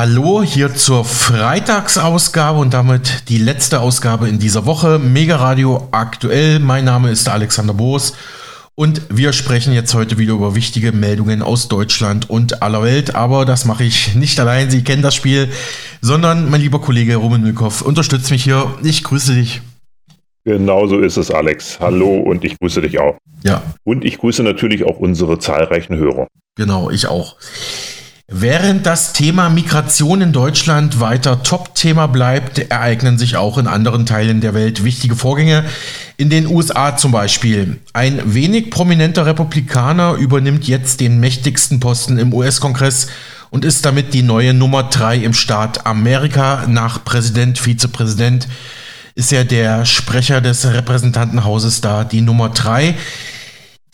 Hallo hier zur Freitagsausgabe und damit die letzte Ausgabe in dieser Woche. Mega Radio aktuell. Mein Name ist Alexander Boos und wir sprechen jetzt heute wieder über wichtige Meldungen aus Deutschland und aller Welt. Aber das mache ich nicht allein. Sie kennen das Spiel, sondern mein lieber Kollege Roman Milkow unterstützt mich hier. Ich grüße dich. Genau so ist es, Alex. Hallo und ich grüße dich auch. Ja. Und ich grüße natürlich auch unsere zahlreichen Hörer. Genau, ich auch. Während das Thema Migration in Deutschland weiter Top-Thema bleibt, ereignen sich auch in anderen Teilen der Welt wichtige Vorgänge. In den USA zum Beispiel. Ein wenig prominenter Republikaner übernimmt jetzt den mächtigsten Posten im US-Kongress und ist damit die neue Nummer drei im Staat Amerika. Nach Präsident, Vizepräsident ist ja der Sprecher des Repräsentantenhauses da die Nummer drei.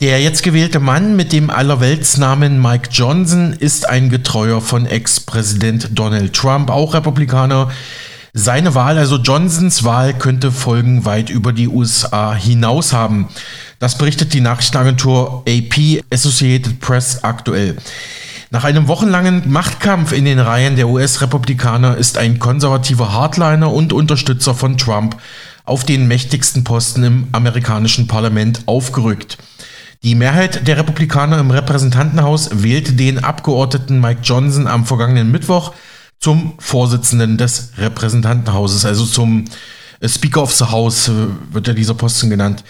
Der jetzt gewählte Mann mit dem Allerweltsnamen Mike Johnson ist ein Getreuer von Ex-Präsident Donald Trump, auch Republikaner. Seine Wahl, also Johnsons Wahl, könnte Folgen weit über die USA hinaus haben. Das berichtet die Nachrichtenagentur AP Associated Press aktuell. Nach einem wochenlangen Machtkampf in den Reihen der US-Republikaner ist ein konservativer Hardliner und Unterstützer von Trump auf den mächtigsten Posten im amerikanischen Parlament aufgerückt. Die Mehrheit der Republikaner im Repräsentantenhaus wählte den Abgeordneten Mike Johnson am vergangenen Mittwoch zum Vorsitzenden des Repräsentantenhauses, also zum Speaker of the House äh, wird ja dieser Posten genannt.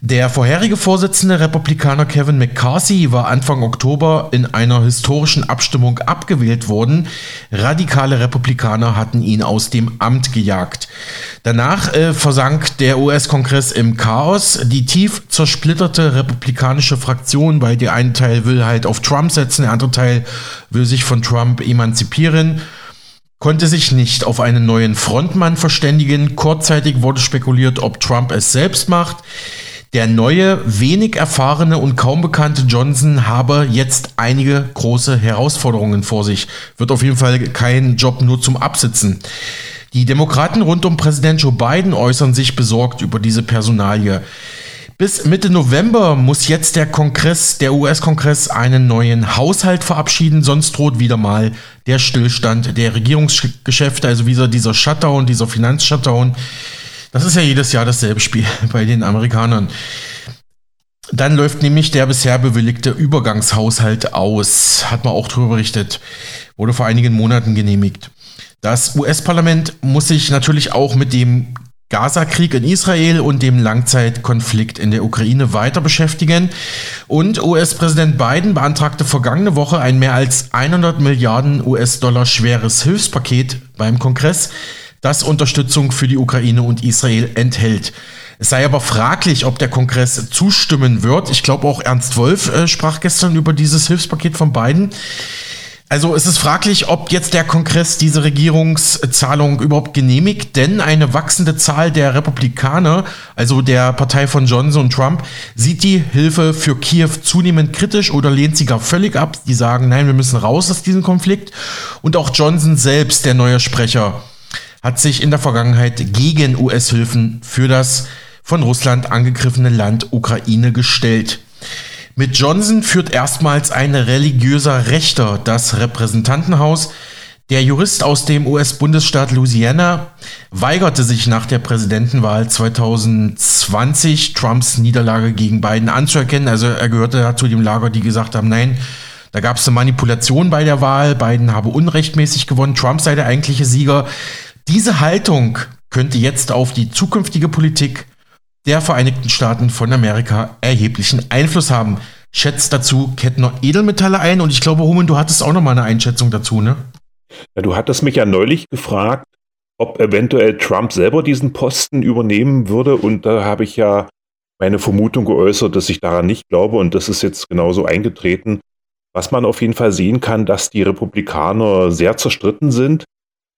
Der vorherige Vorsitzende Republikaner Kevin McCarthy war Anfang Oktober in einer historischen Abstimmung abgewählt worden. Radikale Republikaner hatten ihn aus dem Amt gejagt. Danach äh, versank der US-Kongress im Chaos. Die tief zersplitterte republikanische Fraktion, weil der eine Teil will halt auf Trump setzen, der andere Teil will sich von Trump emanzipieren konnte sich nicht auf einen neuen Frontmann verständigen. Kurzzeitig wurde spekuliert, ob Trump es selbst macht. Der neue, wenig erfahrene und kaum bekannte Johnson habe jetzt einige große Herausforderungen vor sich. Wird auf jeden Fall kein Job nur zum Absitzen. Die Demokraten rund um Präsident Joe Biden äußern sich besorgt über diese Personalie. Bis Mitte November muss jetzt der Kongress, der US-Kongress, einen neuen Haushalt verabschieden, sonst droht wieder mal der Stillstand der Regierungsgeschäfte, also wieder dieser Shutdown, dieser Finanzshutdown. Das ist ja jedes Jahr dasselbe Spiel bei den Amerikanern. Dann läuft nämlich der bisher bewilligte Übergangshaushalt aus. Hat man auch darüber berichtet. Wurde vor einigen Monaten genehmigt. Das US-Parlament muss sich natürlich auch mit dem Gaza-Krieg in Israel und dem Langzeitkonflikt in der Ukraine weiter beschäftigen. Und US-Präsident Biden beantragte vergangene Woche ein mehr als 100 Milliarden US-Dollar schweres Hilfspaket beim Kongress das Unterstützung für die Ukraine und Israel enthält. Es sei aber fraglich, ob der Kongress zustimmen wird. Ich glaube auch Ernst Wolf äh, sprach gestern über dieses Hilfspaket von Biden. Also es ist fraglich, ob jetzt der Kongress diese Regierungszahlung überhaupt genehmigt, denn eine wachsende Zahl der Republikaner, also der Partei von Johnson und Trump, sieht die Hilfe für Kiew zunehmend kritisch oder lehnt sie gar völlig ab. Die sagen, nein, wir müssen raus aus diesem Konflikt. Und auch Johnson selbst, der neue Sprecher, hat sich in der Vergangenheit gegen US-Hilfen für das von Russland angegriffene Land Ukraine gestellt. Mit Johnson führt erstmals ein religiöser Rechter das Repräsentantenhaus. Der Jurist aus dem US-Bundesstaat Louisiana weigerte sich nach der Präsidentenwahl 2020 Trumps Niederlage gegen Biden anzuerkennen. Also er gehörte zu dem Lager, die gesagt haben, nein, da gab es eine Manipulation bei der Wahl, Biden habe unrechtmäßig gewonnen, Trump sei der eigentliche Sieger. Diese Haltung könnte jetzt auf die zukünftige Politik der Vereinigten Staaten von Amerika erheblichen Einfluss haben. Schätzt dazu Kettner Edelmetalle ein und ich glaube, Human, du hattest auch noch mal eine Einschätzung dazu, ne? Ja, du hattest mich ja neulich gefragt, ob eventuell Trump selber diesen Posten übernehmen würde und da habe ich ja meine Vermutung geäußert, dass ich daran nicht glaube und das ist jetzt genauso eingetreten. Was man auf jeden Fall sehen kann, dass die Republikaner sehr zerstritten sind,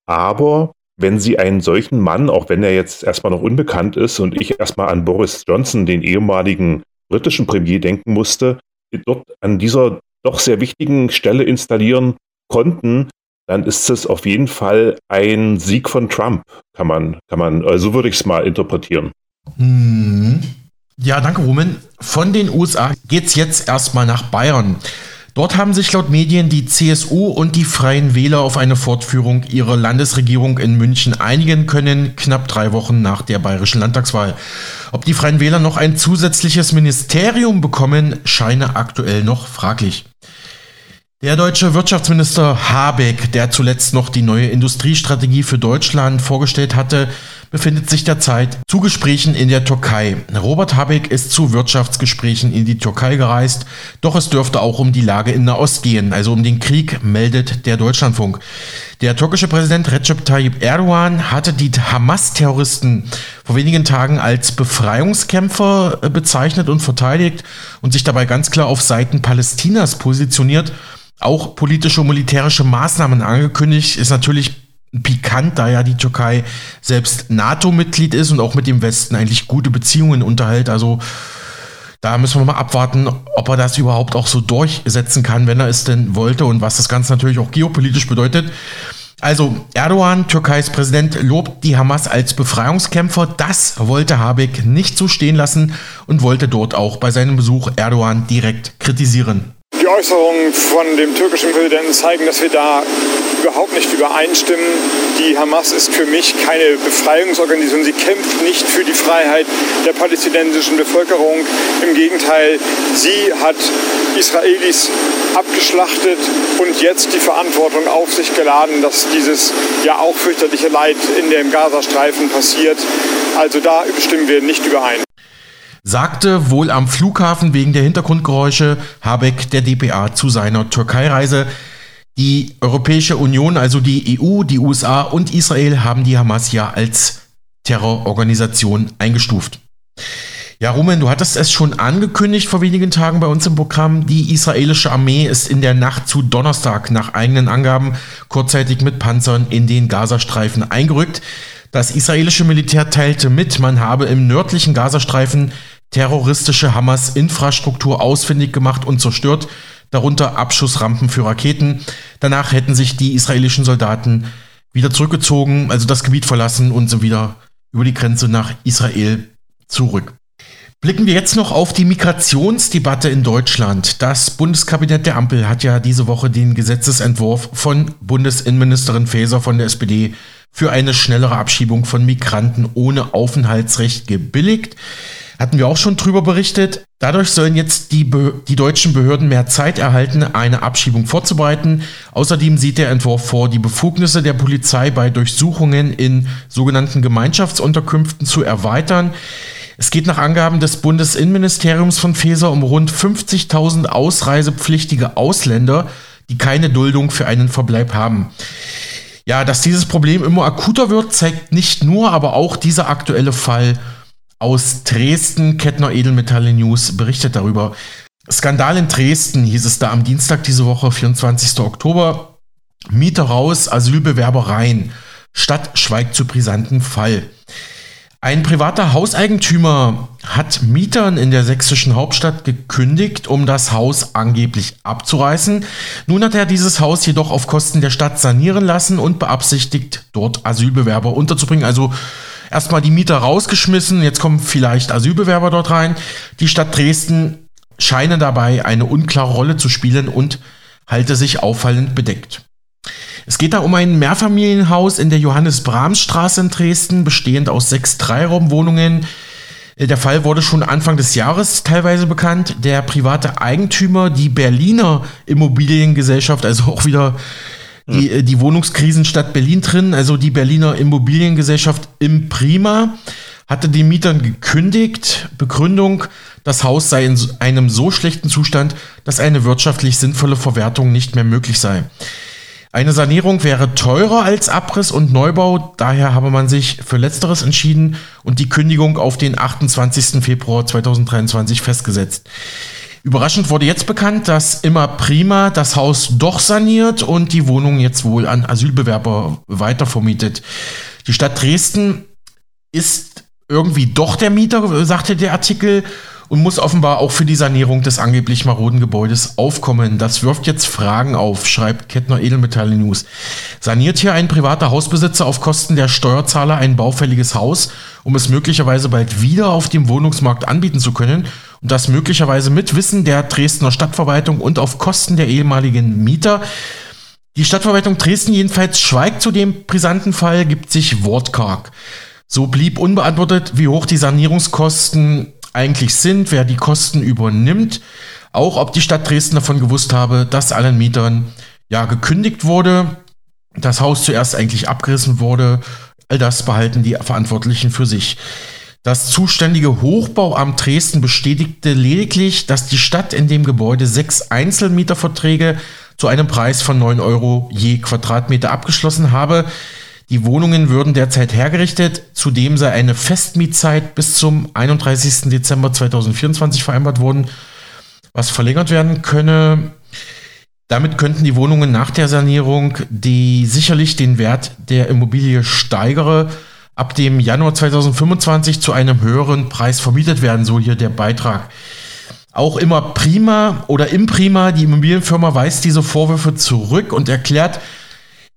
aber wenn Sie einen solchen Mann, auch wenn er jetzt erstmal noch unbekannt ist und ich erstmal an Boris Johnson, den ehemaligen britischen Premier, denken musste, dort an dieser doch sehr wichtigen Stelle installieren konnten, dann ist es auf jeden Fall ein Sieg von Trump, kann man, kann man, also so würde ich es mal interpretieren. Hm. Ja, danke, Rumen. Von den USA geht es jetzt erstmal nach Bayern. Dort haben sich laut Medien die CSU und die Freien Wähler auf eine Fortführung ihrer Landesregierung in München einigen können, knapp drei Wochen nach der bayerischen Landtagswahl. Ob die Freien Wähler noch ein zusätzliches Ministerium bekommen, scheine aktuell noch fraglich. Der deutsche Wirtschaftsminister Habeck, der zuletzt noch die neue Industriestrategie für Deutschland vorgestellt hatte, befindet sich derzeit zu Gesprächen in der Türkei. Robert Habeck ist zu Wirtschaftsgesprächen in die Türkei gereist, doch es dürfte auch um die Lage in Nahost gehen, also um den Krieg, meldet der Deutschlandfunk. Der türkische Präsident Recep Tayyip Erdogan hatte die Hamas-Terroristen vor wenigen Tagen als Befreiungskämpfer äh, bezeichnet und verteidigt und sich dabei ganz klar auf Seiten Palästinas positioniert auch politische und militärische Maßnahmen angekündigt. Ist natürlich pikant, da ja die Türkei selbst NATO-Mitglied ist und auch mit dem Westen eigentlich gute Beziehungen unterhält. Also da müssen wir mal abwarten, ob er das überhaupt auch so durchsetzen kann, wenn er es denn wollte und was das Ganze natürlich auch geopolitisch bedeutet. Also Erdogan, Türkeis Präsident, lobt die Hamas als Befreiungskämpfer. Das wollte Habeck nicht so stehen lassen und wollte dort auch bei seinem Besuch Erdogan direkt kritisieren. Die Äußerungen von dem türkischen Präsidenten zeigen, dass wir da überhaupt nicht übereinstimmen. Die Hamas ist für mich keine Befreiungsorganisation. Sie kämpft nicht für die Freiheit der palästinensischen Bevölkerung. Im Gegenteil, sie hat Israelis abgeschlachtet und jetzt die Verantwortung auf sich geladen, dass dieses ja auch fürchterliche Leid in dem Gazastreifen passiert. Also da stimmen wir nicht überein sagte wohl am Flughafen wegen der Hintergrundgeräusche Habeck der DPA zu seiner Türkei-Reise. Die Europäische Union, also die EU, die USA und Israel haben die Hamas ja als Terrororganisation eingestuft. Ja, Rumen, du hattest es schon angekündigt vor wenigen Tagen bei uns im Programm. Die israelische Armee ist in der Nacht zu Donnerstag nach eigenen Angaben kurzzeitig mit Panzern in den Gazastreifen eingerückt. Das israelische Militär teilte mit, man habe im nördlichen Gazastreifen terroristische Hamas-Infrastruktur ausfindig gemacht und zerstört, darunter Abschussrampen für Raketen. Danach hätten sich die israelischen Soldaten wieder zurückgezogen, also das Gebiet verlassen und sind wieder über die Grenze nach Israel zurück. Blicken wir jetzt noch auf die Migrationsdebatte in Deutschland. Das Bundeskabinett der Ampel hat ja diese Woche den Gesetzesentwurf von Bundesinnenministerin Faeser von der SPD für eine schnellere Abschiebung von Migranten ohne Aufenthaltsrecht gebilligt. Hatten wir auch schon drüber berichtet. Dadurch sollen jetzt die, die deutschen Behörden mehr Zeit erhalten, eine Abschiebung vorzubereiten. Außerdem sieht der Entwurf vor, die Befugnisse der Polizei bei Durchsuchungen in sogenannten Gemeinschaftsunterkünften zu erweitern. Es geht nach Angaben des Bundesinnenministeriums von Feser um rund 50.000 ausreisepflichtige Ausländer, die keine Duldung für einen Verbleib haben. Ja, dass dieses Problem immer akuter wird, zeigt nicht nur, aber auch dieser aktuelle Fall aus Dresden. Kettner Edelmetalle News berichtet darüber. Skandal in Dresden hieß es da am Dienstag diese Woche, 24. Oktober. Mieter raus, Asylbewerber rein. Stadt schweigt zu brisanten Fall. Ein privater Hauseigentümer hat Mietern in der sächsischen Hauptstadt gekündigt, um das Haus angeblich abzureißen. Nun hat er dieses Haus jedoch auf Kosten der Stadt sanieren lassen und beabsichtigt, dort Asylbewerber unterzubringen. Also erstmal die Mieter rausgeschmissen, jetzt kommen vielleicht Asylbewerber dort rein. Die Stadt Dresden scheine dabei eine unklare Rolle zu spielen und halte sich auffallend bedeckt. Es geht da um ein Mehrfamilienhaus in der Johannes-Brahms-Straße in Dresden, bestehend aus sechs Dreiraumwohnungen. Der Fall wurde schon Anfang des Jahres teilweise bekannt. Der private Eigentümer, die Berliner Immobiliengesellschaft, also auch wieder die, hm. die Wohnungskrisenstadt Berlin drin, also die Berliner Immobiliengesellschaft Imprima, hatte den Mietern gekündigt. Begründung, das Haus sei in einem so schlechten Zustand, dass eine wirtschaftlich sinnvolle Verwertung nicht mehr möglich sei. Eine Sanierung wäre teurer als Abriss und Neubau, daher habe man sich für letzteres entschieden und die Kündigung auf den 28. Februar 2023 festgesetzt. Überraschend wurde jetzt bekannt, dass immer prima das Haus doch saniert und die Wohnung jetzt wohl an Asylbewerber weitervermietet. Die Stadt Dresden ist irgendwie doch der Mieter, sagte der Artikel, und muss offenbar auch für die Sanierung des angeblich maroden Gebäudes aufkommen. Das wirft jetzt Fragen auf, schreibt Kettner Edelmetall News. Saniert hier ein privater Hausbesitzer auf Kosten der Steuerzahler ein baufälliges Haus, um es möglicherweise bald wieder auf dem Wohnungsmarkt anbieten zu können? Und das möglicherweise mit Wissen der Dresdner Stadtverwaltung und auf Kosten der ehemaligen Mieter. Die Stadtverwaltung Dresden jedenfalls schweigt zu dem brisanten Fall, gibt sich wortkarg. So blieb unbeantwortet, wie hoch die Sanierungskosten eigentlich sind, wer die Kosten übernimmt. Auch ob die Stadt Dresden davon gewusst habe, dass allen Mietern ja gekündigt wurde, das Haus zuerst eigentlich abgerissen wurde. All das behalten die Verantwortlichen für sich. Das zuständige Hochbauamt Dresden bestätigte lediglich, dass die Stadt in dem Gebäude sechs Einzelmieterverträge zu einem Preis von 9 Euro je Quadratmeter abgeschlossen habe. Die Wohnungen würden derzeit hergerichtet. Zudem sei eine Festmietzeit bis zum 31. Dezember 2024 vereinbart worden, was verlängert werden könne. Damit könnten die Wohnungen nach der Sanierung, die sicherlich den Wert der Immobilie steigere, ab dem Januar 2025 zu einem höheren Preis vermietet werden, so hier der Beitrag. Auch immer prima oder imprima, die Immobilienfirma weist diese Vorwürfe zurück und erklärt,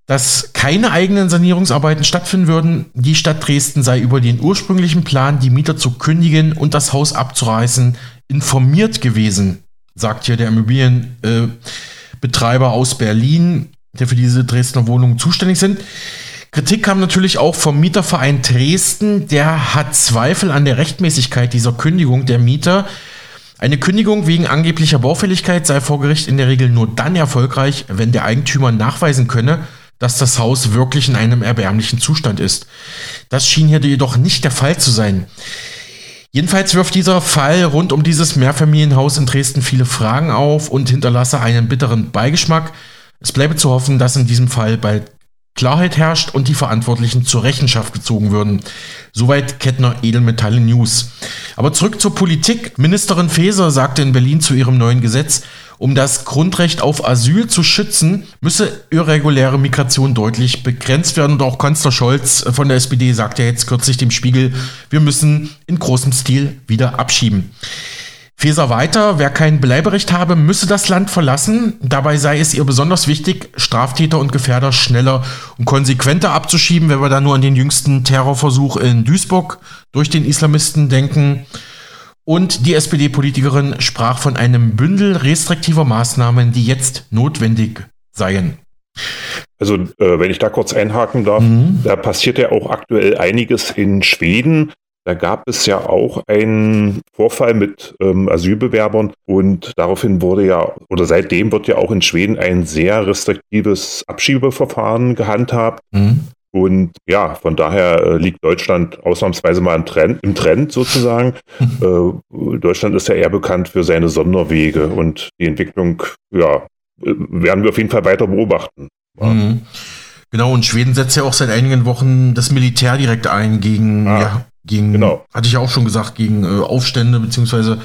dass keine eigenen Sanierungsarbeiten stattfinden würden. Die Stadt Dresden sei über den ursprünglichen Plan, die Mieter zu kündigen und das Haus abzureißen, informiert gewesen, sagt hier der Immobilienbetreiber äh, aus Berlin, der für diese Dresdner Wohnungen zuständig sind. Kritik kam natürlich auch vom Mieterverein Dresden, der hat Zweifel an der Rechtmäßigkeit dieser Kündigung der Mieter. Eine Kündigung wegen angeblicher Baufälligkeit sei vor Gericht in der Regel nur dann erfolgreich, wenn der Eigentümer nachweisen könne, dass das Haus wirklich in einem erbärmlichen Zustand ist. Das schien hier jedoch nicht der Fall zu sein. Jedenfalls wirft dieser Fall rund um dieses Mehrfamilienhaus in Dresden viele Fragen auf und hinterlasse einen bitteren Beigeschmack. Es bleibe zu hoffen, dass in diesem Fall bald Klarheit herrscht und die Verantwortlichen zur Rechenschaft gezogen würden. Soweit Kettner Edelmetalle News. Aber zurück zur Politik. Ministerin Faeser sagte in Berlin zu ihrem neuen Gesetz, um das Grundrecht auf Asyl zu schützen, müsse irreguläre Migration deutlich begrenzt werden. Und auch Kanzler Scholz von der SPD sagte jetzt kürzlich dem Spiegel, wir müssen in großem Stil wieder abschieben. Feser weiter, wer kein Bleiberecht habe, müsse das Land verlassen. Dabei sei es ihr besonders wichtig, Straftäter und Gefährder schneller und konsequenter abzuschieben, wenn wir da nur an den jüngsten Terrorversuch in Duisburg durch den Islamisten denken. Und die SPD-Politikerin sprach von einem Bündel restriktiver Maßnahmen, die jetzt notwendig seien. Also, äh, wenn ich da kurz einhaken darf, mhm. da passiert ja auch aktuell einiges in Schweden. Da gab es ja auch einen Vorfall mit ähm, Asylbewerbern und daraufhin wurde ja, oder seitdem wird ja auch in Schweden ein sehr restriktives Abschiebeverfahren gehandhabt. Mhm. Und ja, von daher äh, liegt Deutschland ausnahmsweise mal im Trend, im Trend sozusagen. Äh, Deutschland ist ja eher bekannt für seine Sonderwege und die Entwicklung, ja, äh, werden wir auf jeden Fall weiter beobachten. Mhm. Genau, und Schweden setzt ja auch seit einigen Wochen das Militär direkt ein gegen ah. ja, gegen, genau. hatte ich ja auch schon gesagt, gegen äh, Aufstände beziehungsweise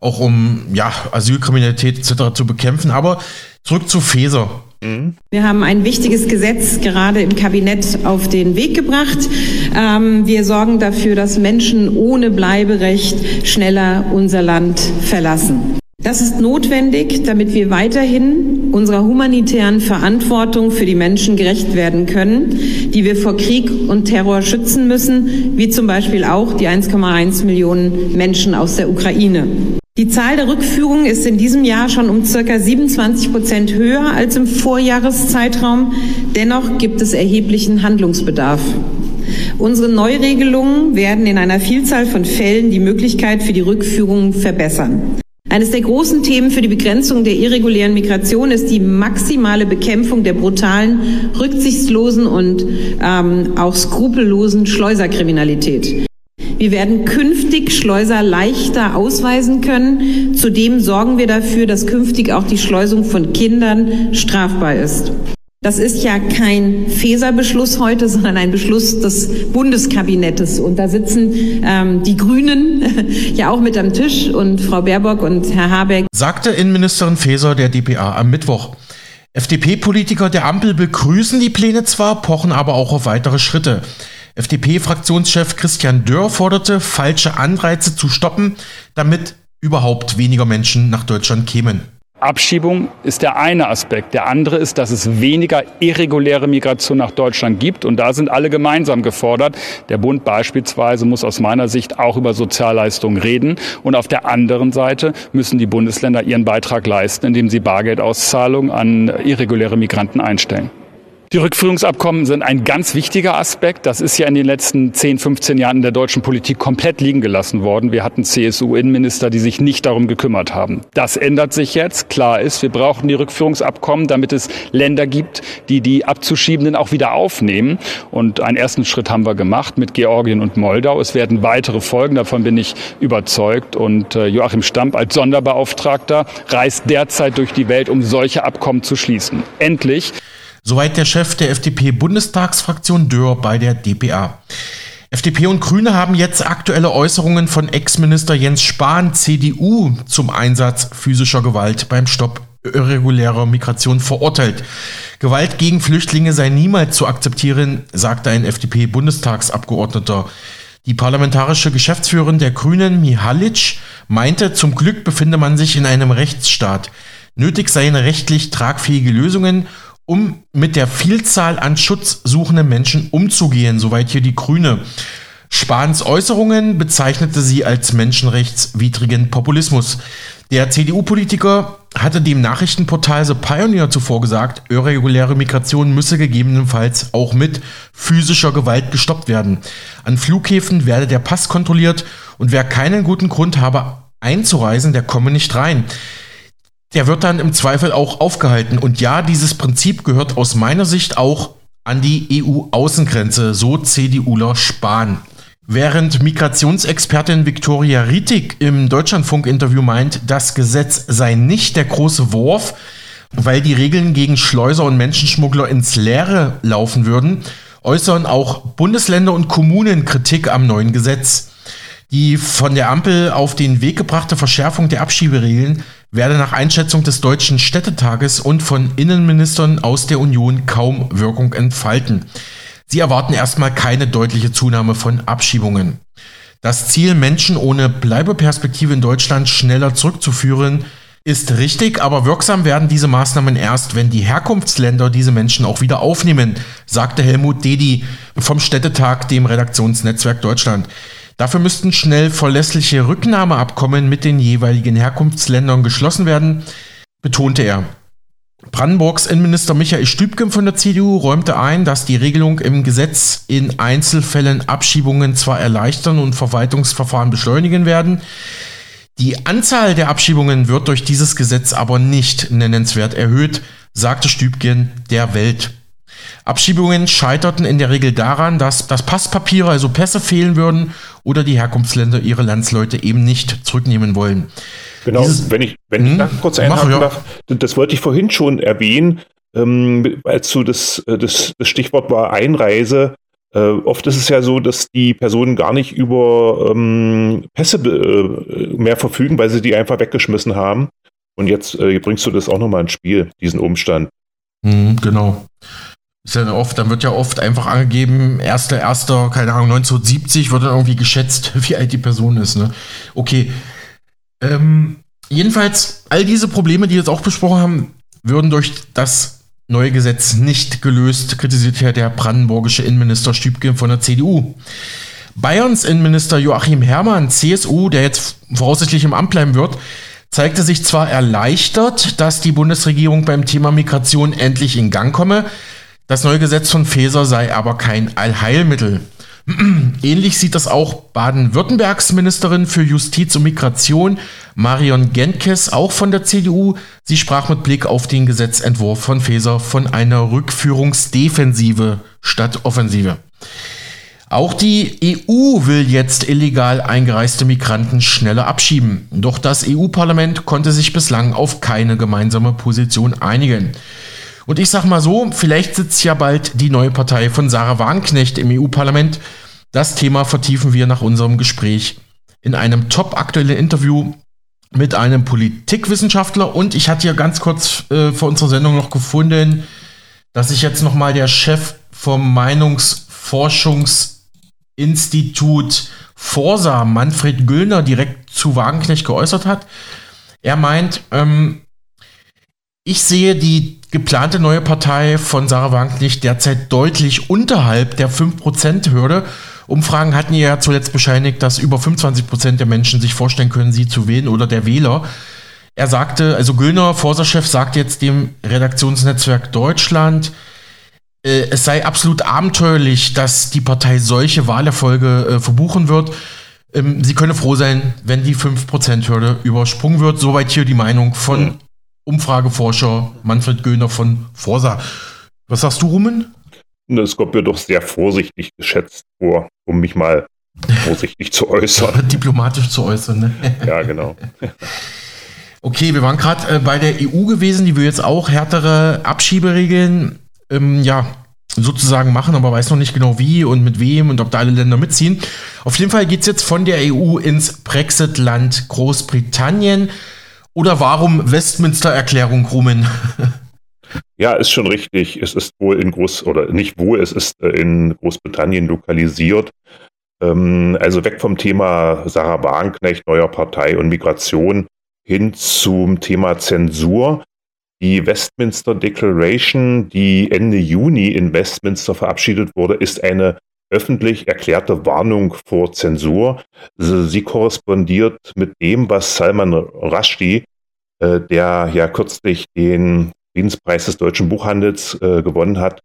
auch um ja, Asylkriminalität etc. zu bekämpfen. Aber zurück zu Feser. Mhm. Wir haben ein wichtiges Gesetz gerade im Kabinett auf den Weg gebracht. Ähm, wir sorgen dafür, dass Menschen ohne Bleiberecht schneller unser Land verlassen. Das ist notwendig, damit wir weiterhin unserer humanitären Verantwortung für die Menschen gerecht werden können, die wir vor Krieg und Terror schützen müssen, wie zum Beispiel auch die 1,1 Millionen Menschen aus der Ukraine. Die Zahl der Rückführungen ist in diesem Jahr schon um circa 27 Prozent höher als im Vorjahreszeitraum. Dennoch gibt es erheblichen Handlungsbedarf. Unsere Neuregelungen werden in einer Vielzahl von Fällen die Möglichkeit für die Rückführung verbessern. Eines der großen Themen für die Begrenzung der irregulären Migration ist die maximale Bekämpfung der brutalen, rücksichtslosen und ähm, auch skrupellosen Schleuserkriminalität. Wir werden künftig Schleuser leichter ausweisen können. Zudem sorgen wir dafür, dass künftig auch die Schleusung von Kindern strafbar ist. Das ist ja kein Feser-Beschluss heute, sondern ein Beschluss des Bundeskabinettes. Und da sitzen ähm, die Grünen ja auch mit am Tisch und Frau Baerbock und Herr Habeck. Sagte Innenministerin Faeser der DPA am Mittwoch. FDP-Politiker der Ampel begrüßen die Pläne zwar, pochen aber auch auf weitere Schritte. FDP-Fraktionschef Christian Dörr forderte, falsche Anreize zu stoppen, damit überhaupt weniger Menschen nach Deutschland kämen. Abschiebung ist der eine Aspekt. Der andere ist, dass es weniger irreguläre Migration nach Deutschland gibt. Und da sind alle gemeinsam gefordert. Der Bund beispielsweise muss aus meiner Sicht auch über Sozialleistungen reden. Und auf der anderen Seite müssen die Bundesländer ihren Beitrag leisten, indem sie Bargeldauszahlungen an irreguläre Migranten einstellen. Die Rückführungsabkommen sind ein ganz wichtiger Aspekt. Das ist ja in den letzten 10, 15 Jahren in der deutschen Politik komplett liegen gelassen worden. Wir hatten CSU-Innenminister, die sich nicht darum gekümmert haben. Das ändert sich jetzt. Klar ist, wir brauchen die Rückführungsabkommen, damit es Länder gibt, die die Abzuschiebenden auch wieder aufnehmen. Und einen ersten Schritt haben wir gemacht mit Georgien und Moldau. Es werden weitere folgen, davon bin ich überzeugt. Und äh, Joachim Stamp als Sonderbeauftragter reist derzeit durch die Welt, um solche Abkommen zu schließen. Endlich. Soweit der Chef der FDP-Bundestagsfraktion Dörr bei der dpa. FDP und Grüne haben jetzt aktuelle Äußerungen von Ex-Minister Jens Spahn, CDU, zum Einsatz physischer Gewalt beim Stopp irregulärer Migration verurteilt. Gewalt gegen Flüchtlinge sei niemals zu akzeptieren, sagte ein FDP-Bundestagsabgeordneter. Die parlamentarische Geschäftsführerin der Grünen, Mihalic, meinte, zum Glück befinde man sich in einem Rechtsstaat. Nötig seien rechtlich tragfähige Lösungen um mit der Vielzahl an schutzsuchenden Menschen umzugehen. Soweit hier die Grüne. Spahns Äußerungen bezeichnete sie als menschenrechtswidrigen Populismus. Der CDU-Politiker hatte dem Nachrichtenportal The Pioneer zuvor gesagt, irreguläre Migration müsse gegebenenfalls auch mit physischer Gewalt gestoppt werden. An Flughäfen werde der Pass kontrolliert und wer keinen guten Grund habe einzureisen, der komme nicht rein der wird dann im Zweifel auch aufgehalten. Und ja, dieses Prinzip gehört aus meiner Sicht auch an die EU-Außengrenze, so CDUler Spahn. Während Migrationsexpertin Viktoria Rietig im Deutschlandfunk-Interview meint, das Gesetz sei nicht der große Wurf, weil die Regeln gegen Schleuser und Menschenschmuggler ins Leere laufen würden, äußern auch Bundesländer und Kommunen Kritik am neuen Gesetz. Die von der Ampel auf den Weg gebrachte Verschärfung der Abschieberegeln werde nach Einschätzung des Deutschen Städtetages und von Innenministern aus der Union kaum Wirkung entfalten. Sie erwarten erstmal keine deutliche Zunahme von Abschiebungen. Das Ziel, Menschen ohne Bleibeperspektive in Deutschland schneller zurückzuführen, ist richtig, aber wirksam werden diese Maßnahmen erst, wenn die Herkunftsländer diese Menschen auch wieder aufnehmen, sagte Helmut Dedi vom Städtetag, dem Redaktionsnetzwerk Deutschland. Dafür müssten schnell verlässliche Rücknahmeabkommen mit den jeweiligen Herkunftsländern geschlossen werden, betonte er. Brandenburgs Innenminister Michael Stübgen von der CDU räumte ein, dass die Regelung im Gesetz in Einzelfällen Abschiebungen zwar erleichtern und Verwaltungsverfahren beschleunigen werden, die Anzahl der Abschiebungen wird durch dieses Gesetz aber nicht nennenswert erhöht, sagte Stübgen der Welt. Abschiebungen scheiterten in der Regel daran, dass das Passpapiere, also Pässe fehlen würden oder die Herkunftsländer ihre Landsleute eben nicht zurücknehmen wollen. Genau, Dieses, wenn ich, wenn ich hm? da kurz einhaken ja. darf, das wollte ich vorhin schon erwähnen, ähm, als du das, äh, das, das Stichwort war Einreise. Äh, oft ist es ja so, dass die Personen gar nicht über ähm, Pässe äh, mehr verfügen, weil sie die einfach weggeschmissen haben. Und jetzt äh, bringst du das auch nochmal ins Spiel, diesen Umstand. Mhm, genau. Ist ja oft, dann wird ja oft einfach angegeben, erster, erster, keine Ahnung, 1970 wird dann irgendwie geschätzt, wie alt die Person ist, ne? Okay. Ähm, jedenfalls, all diese Probleme, die wir jetzt auch besprochen haben, würden durch das neue Gesetz nicht gelöst, kritisiert ja der brandenburgische Innenminister Stübgen von der CDU. Bayerns Innenminister Joachim Herrmann, CSU, der jetzt voraussichtlich im Amt bleiben wird, zeigte sich zwar erleichtert, dass die Bundesregierung beim Thema Migration endlich in Gang komme, das neue Gesetz von Faeser sei aber kein Allheilmittel. Ähnlich sieht das auch Baden-Württembergs Ministerin für Justiz und Migration, Marion Genkes, auch von der CDU. Sie sprach mit Blick auf den Gesetzentwurf von Faeser von einer Rückführungsdefensive statt Offensive. Auch die EU will jetzt illegal eingereiste Migranten schneller abschieben. Doch das EU-Parlament konnte sich bislang auf keine gemeinsame Position einigen. Und ich sag mal so, vielleicht sitzt ja bald die neue Partei von Sarah Wagenknecht im EU-Parlament. Das Thema vertiefen wir nach unserem Gespräch in einem top aktuellen Interview mit einem Politikwissenschaftler. Und ich hatte ja ganz kurz äh, vor unserer Sendung noch gefunden, dass sich jetzt nochmal der Chef vom Meinungsforschungsinstitut Forsa, Manfred Güllner, direkt zu Wagenknecht geäußert hat. Er meint, ähm, Ich sehe die geplante neue Partei von Sarah Wagenknecht derzeit deutlich unterhalb der 5%-Hürde. Umfragen hatten ja zuletzt bescheinigt, dass über 25% der Menschen sich vorstellen können, sie zu wählen oder der Wähler. Er sagte, also Göllner, Forsa-Chef, sagt jetzt dem Redaktionsnetzwerk Deutschland, äh, es sei absolut abenteuerlich, dass die Partei solche Wahlerfolge äh, verbuchen wird. Ähm, sie könne froh sein, wenn die 5%-Hürde übersprungen wird. Soweit hier die Meinung von mhm. Umfrageforscher Manfred Göhner von Forsa. Was sagst du, Rumen? Das kommt mir doch sehr vorsichtig geschätzt vor, um mich mal vorsichtig zu äußern. Diplomatisch zu äußern, ne? ja, genau. Okay, wir waren gerade äh, bei der EU gewesen, die will jetzt auch härtere Abschieberegeln ähm, ja, sozusagen machen, aber weiß noch nicht genau wie und mit wem und ob da alle Länder mitziehen. Auf jeden Fall geht es jetzt von der EU ins Brexit-Land Großbritannien. Oder warum Westminster-Erklärung, Rumen? Ja, ist schon richtig. Es ist wohl in Groß, oder nicht wohl, es ist äh, in Großbritannien lokalisiert. Ähm, also weg vom Thema Sarah Wagenknecht, neuer Partei und Migration hin zum Thema Zensur. Die Westminster Declaration, die Ende Juni in Westminster verabschiedet wurde, ist eine öffentlich erklärte Warnung vor Zensur. Sie korrespondiert mit dem, was Salman Rushdie, äh, der ja kürzlich den Friedenspreis des deutschen Buchhandels äh, gewonnen hat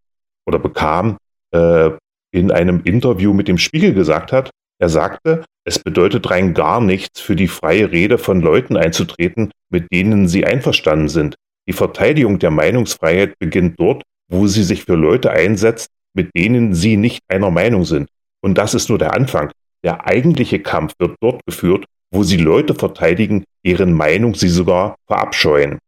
oder bekam, äh, in einem Interview mit dem Spiegel gesagt hat. Er sagte, es bedeutet rein gar nichts, für die freie Rede von Leuten einzutreten, mit denen sie einverstanden sind. Die Verteidigung der Meinungsfreiheit beginnt dort, wo sie sich für Leute einsetzt, mit denen sie nicht einer Meinung sind. Und das ist nur der Anfang. Der eigentliche Kampf wird dort geführt, wo sie Leute verteidigen, deren Meinung sie sogar verabscheuen.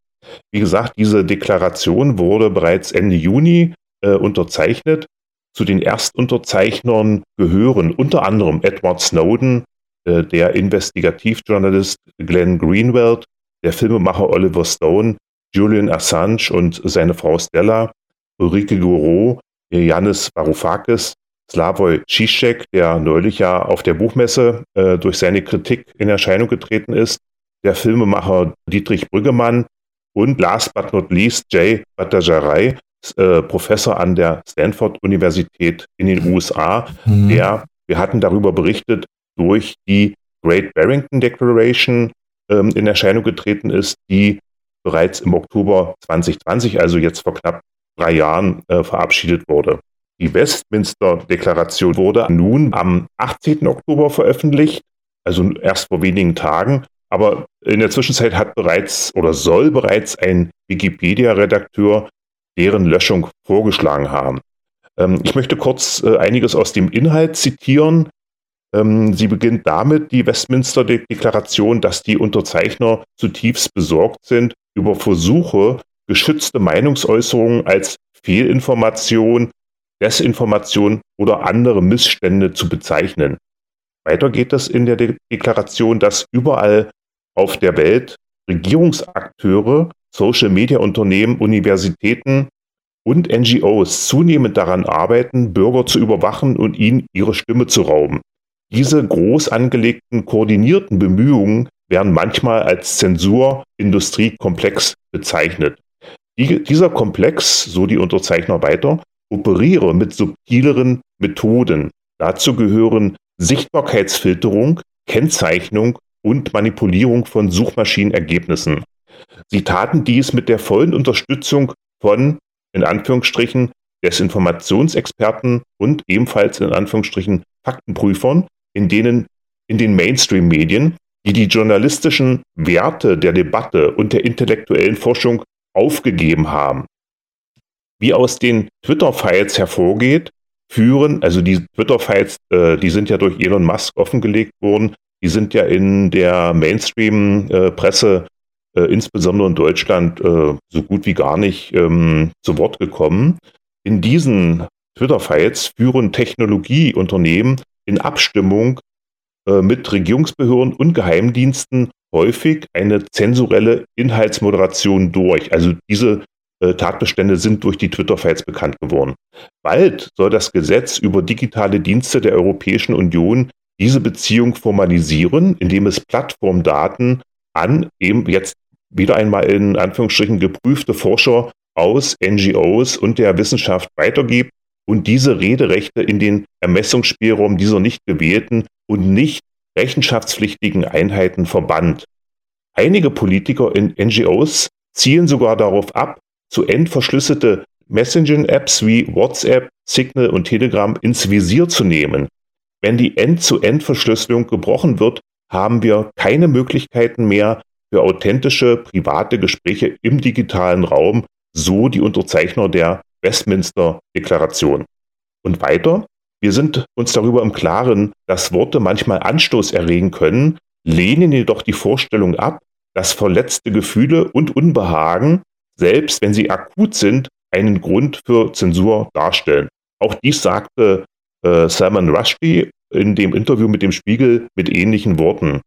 Wie gesagt, diese Deklaration wurde bereits Ende Juni äh, unterzeichnet. Zu den Erstunterzeichnern gehören unter anderem Edward Snowden, äh, der Investigativjournalist Glenn Greenwald, der Filmemacher Oliver Stone, Julian Assange und seine Frau Stella, Ulrike Gouraud, Janis Varoufakis, Slavoj Žižek, der neulich ja auf der Buchmesse äh, durch seine Kritik in Erscheinung getreten ist, der Filmemacher Dietrich Brüggemann und last but not least Jay Bhattacharya, äh, Professor an der Stanford-Universität in den USA, mhm. der, wir hatten darüber berichtet, durch die Great Barrington Declaration ähm, in Erscheinung getreten ist, die bereits im Oktober 2020, also jetzt vor knapp drei Jahren, äh, verabschiedet wurde. Die Westminster-Deklaration wurde nun am 18. Oktober veröffentlicht, also erst vor wenigen Tagen. Aber in der Zwischenzeit hat bereits oder soll bereits ein Wikipedia-Redakteur deren Löschung vorgeschlagen haben. Ähm, ich möchte kurz äh, einiges aus dem Inhalt zitieren. Ähm, sie beginnt damit, die Westminster-Deklaration, dass die Unterzeichner zutiefst besorgt sind über Versuche, geschützte Meinungsäußerungen als Fehlinformation, Desinformation oder andere Missstände zu bezeichnen. Weiter geht es in der De Deklaration, dass überall auf der Welt Regierungsakteure, Social-Media-Unternehmen, Universitäten und NGOs zunehmend daran arbeiten, Bürger zu überwachen und ihnen ihre Stimme zu rauben. Diese groß angelegten, koordinierten Bemühungen werden manchmal als Zensur-Industriekomplex bezeichnet. Die, dieser Komplex, so die Unterzeichner weiter, operiere mit subtileren Methoden. Dazu gehören Sichtbarkeitsfilterung, Kennzeichnung und Manipulierung von Suchmaschinenergebnissen. Sie taten dies mit der vollen Unterstützung von, in Anführungsstrichen, Desinformationsexperten und ebenfalls in Anführungsstrichen Faktenprüfern, in denen in den Mainstream-Medien die die journalistischen Werte der Debatte und der intellektuellen Forschung aufgegeben haben. Wie aus den Twitter-Files hervorgeht, führen, also die Twitter-Files, äh, die sind ja durch Elon Musk offengelegt worden, die sind ja in der Mainstream-Presse, äh, äh, insbesondere in Deutschland, äh, so gut wie gar nicht ähm, zu Wort gekommen. In diesen Twitter-Files führen Technologieunternehmen in Abstimmung äh, mit Regierungsbehörden und Geheimdiensten häufig eine zensurelle Inhaltsmoderation durch. Also diese äh, Tatbestände sind durch die Twitter-Files bekannt geworden. Bald soll das Gesetz über digitale Dienste der Europäischen Union diese Beziehung formalisieren, indem es Plattformdaten an eben jetzt wieder einmal in Anführungsstrichen geprüfte Forscher aus NGOs und der Wissenschaft weitergibt und diese Rederechte in den Ermessungsspielraum dieser nicht gewählten und nicht rechenschaftspflichtigen Einheiten verbannt. Einige Politiker in NGOs zielen sogar darauf ab, zu entverschlüsselte Messaging-Apps wie WhatsApp, Signal und Telegram ins Visier zu nehmen. Wenn die End-zu-End-Verschlüsselung gebrochen wird, haben wir keine Möglichkeiten mehr für authentische private Gespräche im digitalen Raum, so die Unterzeichner der Westminster-Deklaration. Und weiter, wir sind uns darüber im Klaren, dass Worte manchmal Anstoß erregen können, lehnen jedoch die Vorstellung ab, dass verletzte Gefühle und Unbehagen, selbst wenn sie akut sind, einen Grund für Zensur darstellen. Auch dies sagte äh, Salman Rushdie in dem Interview mit dem Spiegel mit ähnlichen Worten.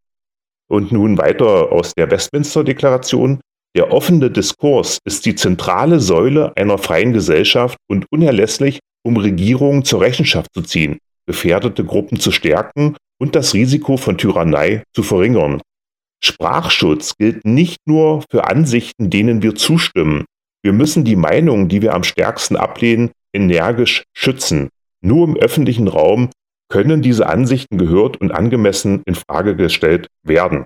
Und nun weiter aus der Westminster-Deklaration. Der offene Diskurs ist die zentrale Säule einer freien Gesellschaft und unerlässlich, um Regierungen zur Rechenschaft zu ziehen, gefährdete Gruppen zu stärken und das Risiko von Tyrannei zu verringern. Sprachschutz gilt nicht nur für Ansichten, denen wir zustimmen. Wir müssen die Meinungen, die wir am stärksten ablehnen, energisch schützen. Nur im öffentlichen Raum können diese Ansichten gehört und angemessen in Frage gestellt werden.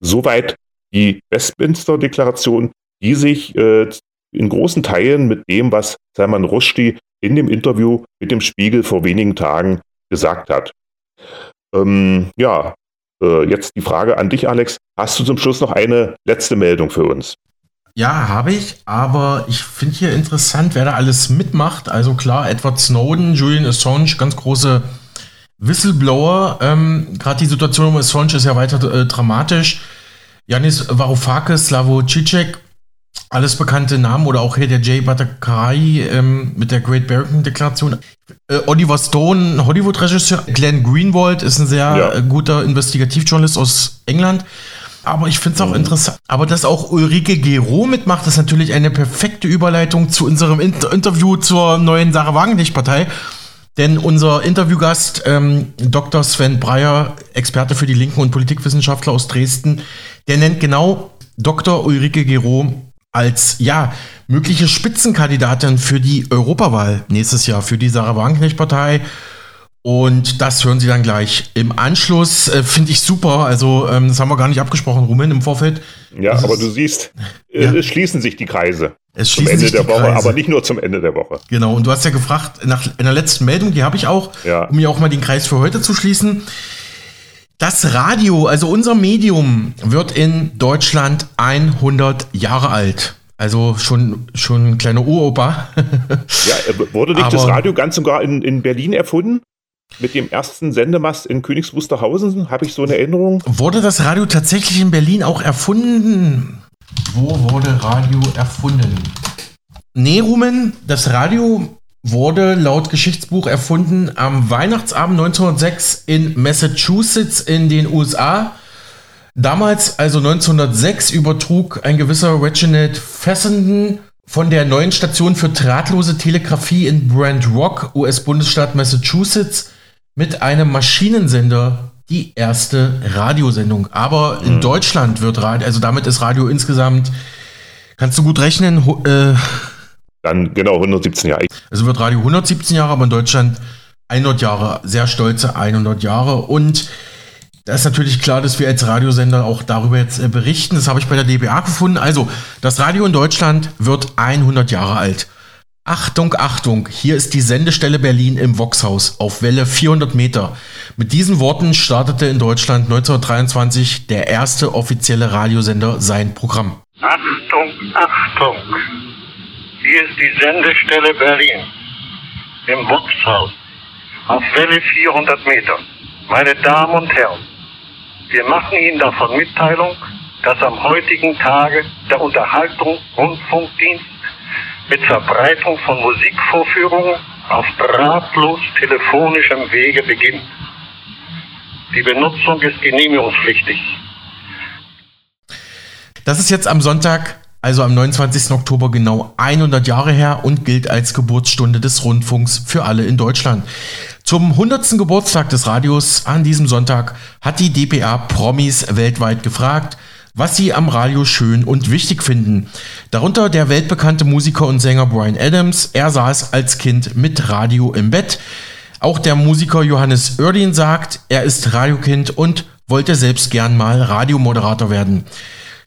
Soweit die Westminster-Deklaration, die sich äh, in großen Teilen mit dem, was Salman Rushdie in dem Interview mit dem Spiegel vor wenigen Tagen gesagt hat. Ähm, ja, äh, jetzt die Frage an dich, Alex. Hast du zum Schluss noch eine letzte Meldung für uns? Ja, habe ich, aber ich finde hier interessant, wer da alles mitmacht. Also klar, Edward Snowden, Julian Assange, ganz große Whistleblower. Ähm, Gerade die Situation um Assange ist ja weiter äh, dramatisch. Janis Varoufakis, Slavo Cicek, alles bekannte Namen oder auch hier der Jay Batakai ähm, mit der Great Barrington Deklaration. Äh, Oliver Stone, Hollywood-Regisseur. Glenn Greenwald ist ein sehr ja. äh, guter Investigativjournalist aus England. Aber ich finde es auch mhm. interessant. Aber dass auch Ulrike Gero mitmacht, ist natürlich eine perfekte Überleitung zu unserem Inter Interview zur neuen Sarah Wagenknecht-Partei. Denn unser Interviewgast, ähm, Dr. Sven Breyer, Experte für die Linken und Politikwissenschaftler aus Dresden, der nennt genau Dr. Ulrike Gero als ja mögliche Spitzenkandidatin für die Europawahl nächstes Jahr für die Sarah Wagenknecht-Partei. Und das hören Sie dann gleich im Anschluss. Äh, Finde ich super. Also, ähm, das haben wir gar nicht abgesprochen, Rumen, im Vorfeld. Ja, das aber du siehst, äh, ja. es schließen sich die Kreise. Es zum Ende der Woche, Kreise. aber nicht nur zum Ende der Woche. Genau, und du hast ja gefragt, nach einer letzten Meldung, die habe ich auch, ja. um mir auch mal den Kreis für heute zu schließen. Das Radio, also unser Medium, wird in Deutschland 100 Jahre alt. Also schon, schon ein kleiner Uropa. ja, wurde nicht aber, das Radio ganz sogar in, in Berlin erfunden? Mit dem ersten Sendemast in Königs Wusterhausen, habe ich so eine Erinnerung. Wurde das Radio tatsächlich in Berlin auch erfunden? Wo wurde Radio erfunden? Nee, Rumen, das Radio wurde laut Geschichtsbuch erfunden am Weihnachtsabend 1906 in Massachusetts in den USA. Damals, also 1906, übertrug ein gewisser Reginald Fessenden von der neuen Station für drahtlose Telegrafie in Brand Rock, US-Bundesstaat Massachusetts, mit einem Maschinensender die erste Radiosendung. Aber in mhm. Deutschland wird Radio, also damit ist Radio insgesamt, kannst du gut rechnen, äh, dann genau 117 Jahre. Also wird Radio 117 Jahre, aber in Deutschland 100 Jahre, sehr stolze 100 Jahre. Und da ist natürlich klar, dass wir als Radiosender auch darüber jetzt äh, berichten. Das habe ich bei der DBA gefunden. Also, das Radio in Deutschland wird 100 Jahre alt. Achtung, Achtung, hier ist die Sendestelle Berlin im Voxhaus auf Welle 400 Meter. Mit diesen Worten startete in Deutschland 1923 der erste offizielle Radiosender sein Programm. Achtung, Achtung, hier ist die Sendestelle Berlin im Voxhaus auf Welle 400 Meter. Meine Damen und Herren, wir machen Ihnen davon Mitteilung, dass am heutigen Tage der Unterhaltungsrundfunkdienst mit Verbreitung von Musikvorführungen auf drahtlos telefonischem Wege beginnt. Die Benutzung ist genehmigungspflichtig. Das ist jetzt am Sonntag, also am 29. Oktober, genau 100 Jahre her und gilt als Geburtsstunde des Rundfunks für alle in Deutschland. Zum 100. Geburtstag des Radios an diesem Sonntag hat die DPA Promis weltweit gefragt, was sie am Radio schön und wichtig finden. Darunter der weltbekannte Musiker und Sänger Brian Adams. Er saß als Kind mit Radio im Bett. Auch der Musiker Johannes Oerdin sagt, er ist Radiokind und wollte selbst gern mal Radiomoderator werden.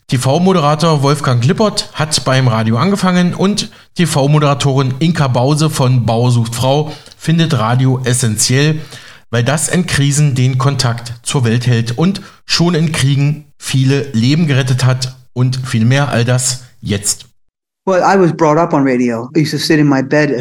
TV-Moderator Wolfgang Lippert hat beim Radio angefangen und TV-Moderatorin Inka Bause von Bauer sucht Frau findet Radio essentiell, weil das in Krisen den Kontakt zur Welt hält und schon in Kriegen viele Leben gerettet hat und viel mehr all das jetzt. Ich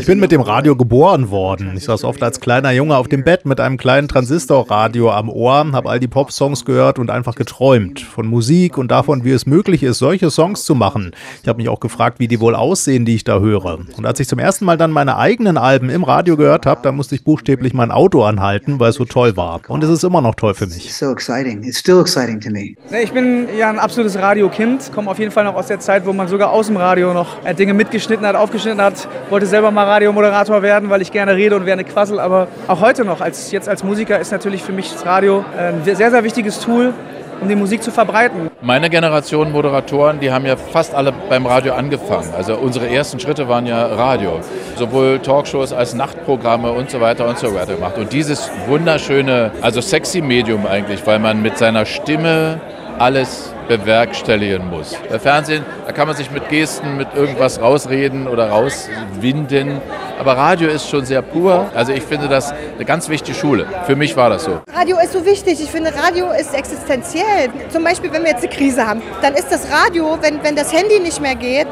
bin mit dem Radio geboren worden. Ich saß oft als kleiner Junge auf dem Bett mit einem kleinen Transistorradio am Ohr, habe all die Pop-Songs gehört und einfach geträumt. Von Musik und davon, wie es möglich ist, solche Songs zu machen. Ich habe mich auch gefragt, wie die wohl aussehen, die ich da höre. Und als ich zum ersten Mal dann meine eigenen Alben im Radio gehört habe, da musste ich buchstäblich mein Auto anhalten, weil es so toll war. Und es ist immer noch toll für mich. So exciting. It's still exciting to me. Ich bin ja ein absolutes Radiokind, komme auf jeden Fall noch aus der Zeit, wo man sogar aus dem Radio noch äh, Dinge mitgeschnitten hat, aufgeschnitten hat. Wollte selber mal Radiomoderator werden, weil ich gerne rede und gerne quassel. Aber auch heute noch, als, jetzt als Musiker, ist natürlich für mich das Radio ein sehr, sehr wichtiges Tool, um die Musik zu verbreiten. Meine Generation Moderatoren, die haben ja fast alle beim Radio angefangen. Also unsere ersten Schritte waren ja Radio. Sowohl Talkshows als Nachtprogramme und so weiter und so weiter gemacht. Und dieses wunderschöne, also sexy Medium eigentlich, weil man mit seiner Stimme alles bewerkstelligen muss. Bei Fernsehen, da kann man sich mit Gesten, mit irgendwas rausreden oder rauswinden. Aber Radio ist schon sehr pur. Also ich finde das eine ganz wichtige Schule. Für mich war das so. Radio ist so wichtig. Ich finde, Radio ist existenziell. Zum Beispiel, wenn wir jetzt eine Krise haben, dann ist das Radio, wenn, wenn das Handy nicht mehr geht,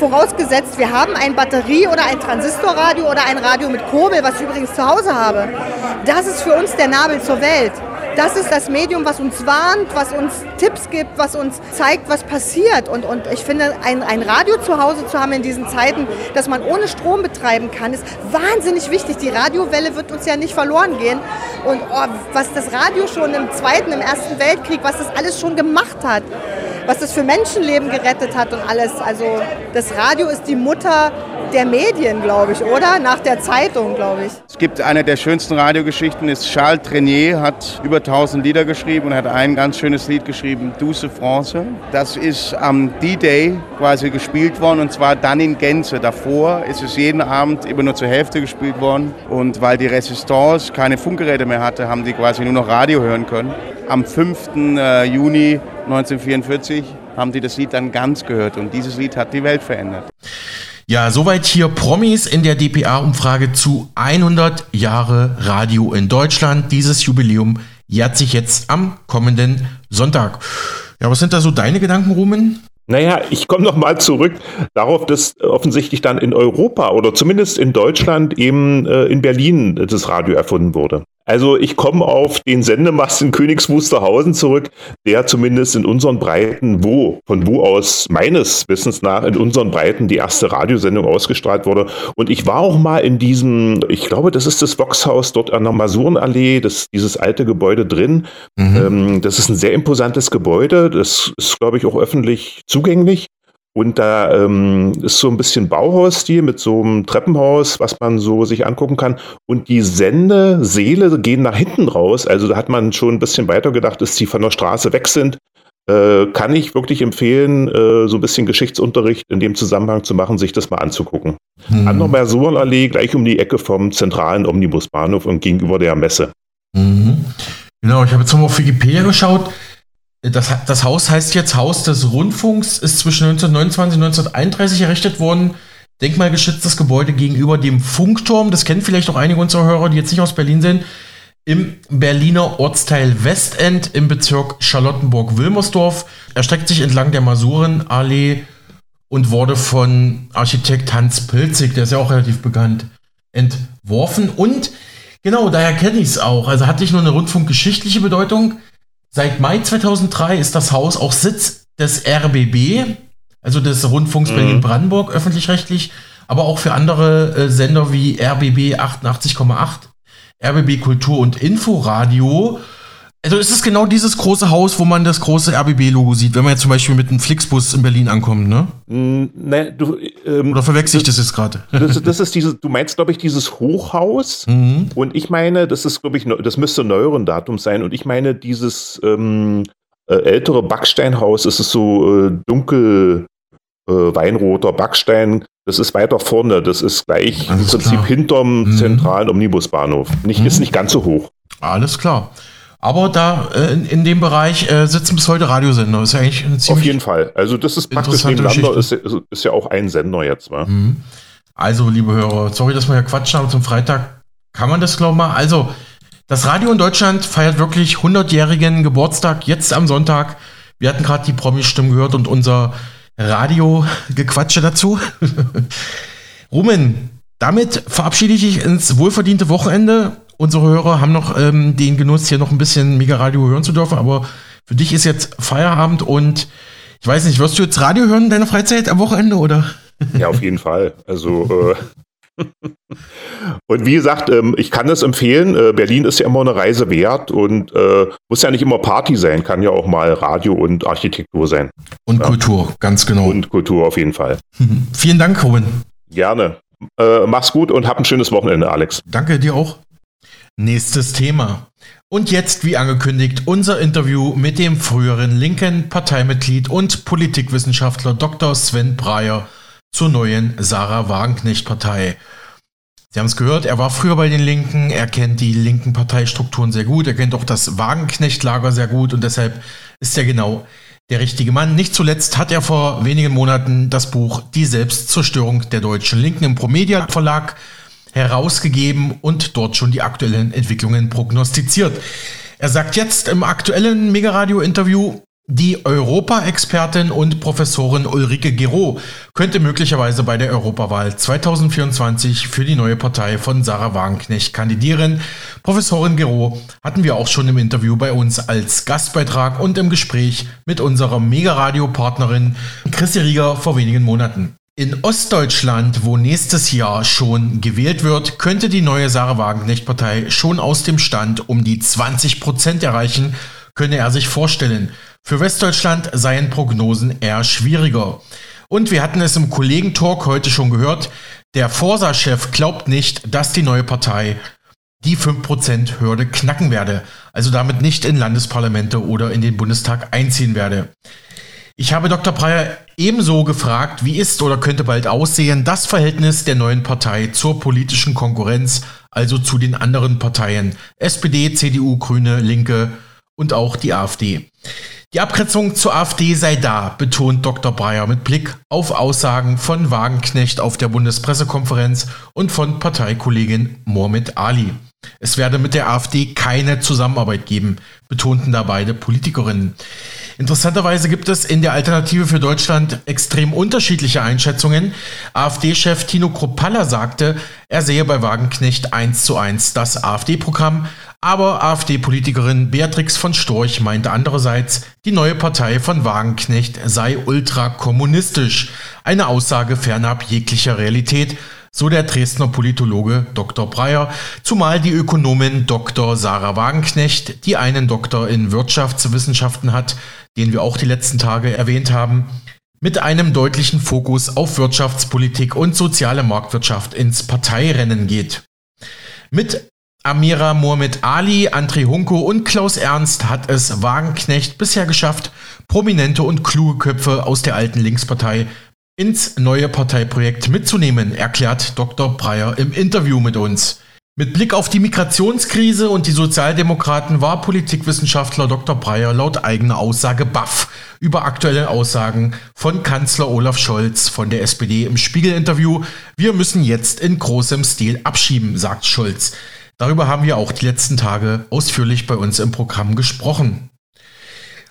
vorausgesetzt, wir haben ein Batterie- oder ein Transistorradio oder ein Radio mit Kurbel, was ich übrigens zu Hause habe. Das ist für uns der Nabel zur Welt. Das ist das Medium, was uns warnt, was uns Tipps gibt, was uns zeigt, was passiert. Und, und ich finde, ein, ein Radio zu Hause zu haben in diesen Zeiten, dass man ohne Strom betreiben kann, ist wahnsinnig wichtig. Die Radiowelle wird uns ja nicht verloren gehen. Und oh, was das Radio schon im Zweiten, im Ersten Weltkrieg, was das alles schon gemacht hat, was das für Menschenleben gerettet hat und alles. Also das Radio ist die Mutter der Medien, glaube ich, oder? Nach der Zeitung, glaube ich. Es gibt eine der schönsten Radiogeschichten, ist Charles Trenier, hat über 1000 Lieder geschrieben und hat ein ganz schönes Lied geschrieben, Douce France. Das ist am D-Day quasi gespielt worden und zwar dann in Gänze. Davor ist es jeden Abend immer nur zur Hälfte gespielt worden und weil die Resistance keine Funkgeräte mehr hatte, haben die quasi nur noch Radio hören können. Am 5. Äh, Juni 1944 haben die das Lied dann ganz gehört und dieses Lied hat die Welt verändert. Ja, soweit hier Promis in der DPA-Umfrage zu 100 Jahre Radio in Deutschland. Dieses Jubiläum jährt sich jetzt am kommenden Sonntag. Ja, was sind da so deine Gedanken, Rumen? Naja, ich komme nochmal zurück darauf, dass offensichtlich dann in Europa oder zumindest in Deutschland eben äh, in Berlin das Radio erfunden wurde. Also ich komme auf den Sendemast in Königs Wusterhausen zurück, der zumindest in unseren Breiten, wo, von wo aus meines Wissens nach in unseren Breiten die erste Radiosendung ausgestrahlt wurde. Und ich war auch mal in diesem, ich glaube, das ist das Voxhaus dort an der Masurenallee, das, dieses alte Gebäude drin. Mhm. Ähm, das ist ein sehr imposantes Gebäude. Das ist, glaube ich, auch öffentlich zugänglich. Und da ähm, ist so ein bisschen Bauhausstil mit so einem Treppenhaus, was man so sich angucken kann. Und die Sendeseele gehen nach hinten raus. Also da hat man schon ein bisschen weiter gedacht, dass die von der Straße weg sind. Äh, kann ich wirklich empfehlen, äh, so ein bisschen Geschichtsunterricht in dem Zusammenhang zu machen, sich das mal anzugucken. Mhm. An der Mersurenallee, gleich um die Ecke vom zentralen Omnibusbahnhof und gegenüber der Messe. Mhm. Genau, ich habe jetzt mal auf Wikipedia geschaut. Das, das Haus heißt jetzt Haus des Rundfunks, ist zwischen 1929 und 1931 errichtet worden. Denkmalgeschütztes Gebäude gegenüber dem Funkturm. Das kennen vielleicht auch einige unserer Hörer, die jetzt nicht aus Berlin sind. Im Berliner Ortsteil Westend im Bezirk Charlottenburg-Wilmersdorf. Erstreckt sich entlang der Masurenallee und wurde von Architekt Hans Pilzig, der ist ja auch relativ bekannt, entworfen. Und genau, daher kenne ich es auch. Also hatte ich nur eine rundfunkgeschichtliche Bedeutung. Seit Mai 2003 ist das Haus auch Sitz des RBB, also des Rundfunks mhm. Berlin-Brandenburg, öffentlich-rechtlich, aber auch für andere äh, Sender wie RBB 88,8, RBB Kultur und Inforadio also ist es genau dieses große Haus, wo man das große RBB-Logo sieht, wenn man jetzt zum Beispiel mit einem Flixbus in Berlin ankommt, ne? Mm, ne du, ähm, Oder verwechsel ich das, das jetzt gerade? Das, das, ist dieses, du meinst, glaube ich, dieses Hochhaus. Mhm. Und ich meine, das ist, glaube ich, das müsste neueren Datum sein. Und ich meine, dieses ähm, äh, ältere Backsteinhaus. Es ist so äh, dunkel äh, weinroter Backstein. Das ist weiter vorne. Das ist gleich Alles im Prinzip klar. hinterm mhm. zentralen Omnibusbahnhof. Nicht, mhm. Ist nicht ganz so hoch. Alles klar. Aber da äh, in, dem Bereich äh, sitzen bis heute Radiosender. Ist ja eigentlich eine ziemlich Auf jeden Fall. Also das ist praktisch nebeneinander, ist, ist, ja auch ein Sender jetzt. Wa? Mhm. Also, liebe Hörer, sorry, dass wir ja quatschen, aber zum Freitag kann man das, glaube ich mal. Also, das Radio in Deutschland feiert wirklich 100-jährigen Geburtstag jetzt am Sonntag. Wir hatten gerade die Promi-Stimmen gehört und unser Radio-Gequatsche dazu. Rumen, damit verabschiede ich dich ins wohlverdiente Wochenende unsere Hörer haben noch ähm, den Genuss, hier noch ein bisschen Mega Radio hören zu dürfen, aber für dich ist jetzt Feierabend und ich weiß nicht, wirst du jetzt Radio hören in deiner Freizeit am Wochenende oder? Ja, auf jeden Fall. Also äh, und wie gesagt, ähm, ich kann das empfehlen. Äh, Berlin ist ja immer eine Reise wert und äh, muss ja nicht immer Party sein, kann ja auch mal Radio und Architektur sein. Und ja. Kultur, ganz genau. Und Kultur auf jeden Fall. Vielen Dank, Robin. Gerne. Äh, mach's gut und hab ein schönes Wochenende, Alex. Danke dir auch. Nächstes Thema. Und jetzt, wie angekündigt, unser Interview mit dem früheren linken Parteimitglied und Politikwissenschaftler Dr. Sven Breyer zur neuen Sarah Wagenknecht-Partei. Sie haben es gehört, er war früher bei den Linken, er kennt die linken Parteistrukturen sehr gut, er kennt auch das Wagenknecht-Lager sehr gut und deshalb ist er genau der richtige Mann. Nicht zuletzt hat er vor wenigen Monaten das Buch Die Selbstzerstörung der deutschen Linken im Promedia Verlag herausgegeben und dort schon die aktuellen Entwicklungen prognostiziert. Er sagt jetzt im aktuellen Megaradio-Interview, die Europa-Expertin und Professorin Ulrike Gero könnte möglicherweise bei der Europawahl 2024 für die neue Partei von Sarah Wagenknecht kandidieren. Professorin Gero hatten wir auch schon im Interview bei uns als Gastbeitrag und im Gespräch mit unserer Megaradio-Partnerin Chrissy Rieger vor wenigen Monaten. In Ostdeutschland, wo nächstes Jahr schon gewählt wird, könnte die neue Sarah Wagenknecht-Partei schon aus dem Stand um die 20 Prozent erreichen, könne er sich vorstellen. Für Westdeutschland seien Prognosen eher schwieriger. Und wir hatten es im Kollegentalk heute schon gehört, der Forsa-Chef glaubt nicht, dass die neue Partei die 5%-Hürde knacken werde, also damit nicht in Landesparlamente oder in den Bundestag einziehen werde. Ich habe Dr. Breyer ebenso gefragt, wie ist oder könnte bald aussehen das Verhältnis der neuen Partei zur politischen Konkurrenz, also zu den anderen Parteien SPD, CDU, Grüne, Linke und auch die AfD. Die Abgrenzung zur AfD sei da, betont Dr. Breyer mit Blick auf Aussagen von Wagenknecht auf der Bundespressekonferenz und von Parteikollegin Mohamed Ali. Es werde mit der AfD keine Zusammenarbeit geben, betonten da beide Politikerinnen. Interessanterweise gibt es in der Alternative für Deutschland extrem unterschiedliche Einschätzungen. AfD-Chef Tino Kropalla sagte, er sehe bei Wagenknecht eins zu eins das AfD-Programm, aber AfD-Politikerin Beatrix von Storch meinte andererseits, die neue Partei von Wagenknecht sei ultrakommunistisch. Eine Aussage fernab jeglicher Realität, so der Dresdner Politologe Dr. Breyer, zumal die Ökonomin Dr. Sarah Wagenknecht, die einen Doktor in Wirtschaftswissenschaften hat, den wir auch die letzten Tage erwähnt haben, mit einem deutlichen Fokus auf Wirtschaftspolitik und soziale Marktwirtschaft ins Parteirennen geht. Mit Amira Mohamed Ali, André Hunko und Klaus Ernst hat es Wagenknecht bisher geschafft, prominente und kluge Köpfe aus der alten Linkspartei ins neue Parteiprojekt mitzunehmen, erklärt Dr. Breyer im Interview mit uns. Mit Blick auf die Migrationskrise und die Sozialdemokraten war Politikwissenschaftler Dr. Breyer laut eigener Aussage baff über aktuelle Aussagen von Kanzler Olaf Scholz von der SPD im Spiegel-Interview. Wir müssen jetzt in großem Stil abschieben, sagt Scholz. Darüber haben wir auch die letzten Tage ausführlich bei uns im Programm gesprochen.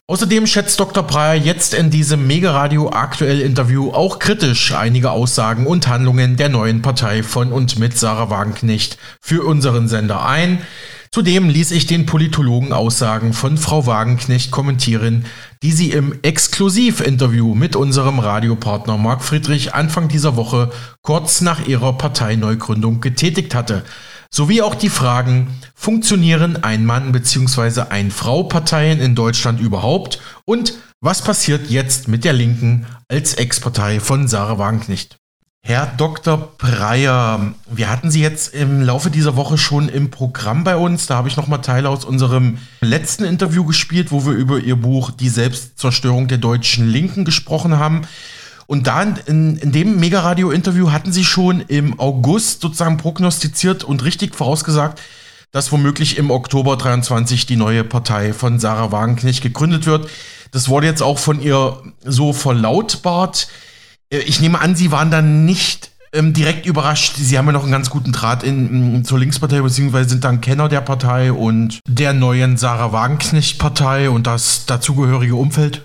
Außerdem schätzt Dr. Breyer jetzt in diesem Mega-Radio aktuell Interview auch kritisch einige Aussagen und Handlungen der neuen Partei von und mit Sarah Wagenknecht für unseren Sender ein. Zudem ließ ich den Politologen Aussagen von Frau Wagenknecht kommentieren, die sie im Exklusivinterview mit unserem Radiopartner Marc Friedrich Anfang dieser Woche kurz nach ihrer Parteineugründung getätigt hatte sowie auch die Fragen, funktionieren Ein-Mann- bzw. Ein-Frau-Parteien in Deutschland überhaupt und was passiert jetzt mit der Linken als Ex-Partei von Sarah Wagenknecht? Herr Dr. Breyer, wir hatten Sie jetzt im Laufe dieser Woche schon im Programm bei uns. Da habe ich nochmal Teile aus unserem letzten Interview gespielt, wo wir über Ihr Buch Die Selbstzerstörung der deutschen Linken gesprochen haben. Und da in, in dem Mega-Radio-Interview hatten Sie schon im August sozusagen prognostiziert und richtig vorausgesagt, dass womöglich im Oktober 23 die neue Partei von Sarah Wagenknecht gegründet wird. Das wurde jetzt auch von ihr so verlautbart. Äh, ich nehme an, Sie waren dann nicht ähm, direkt überrascht. Sie haben ja noch einen ganz guten Draht in, in, zur Linkspartei, beziehungsweise sind dann Kenner der Partei und der neuen Sarah Wagenknecht-Partei und das dazugehörige Umfeld.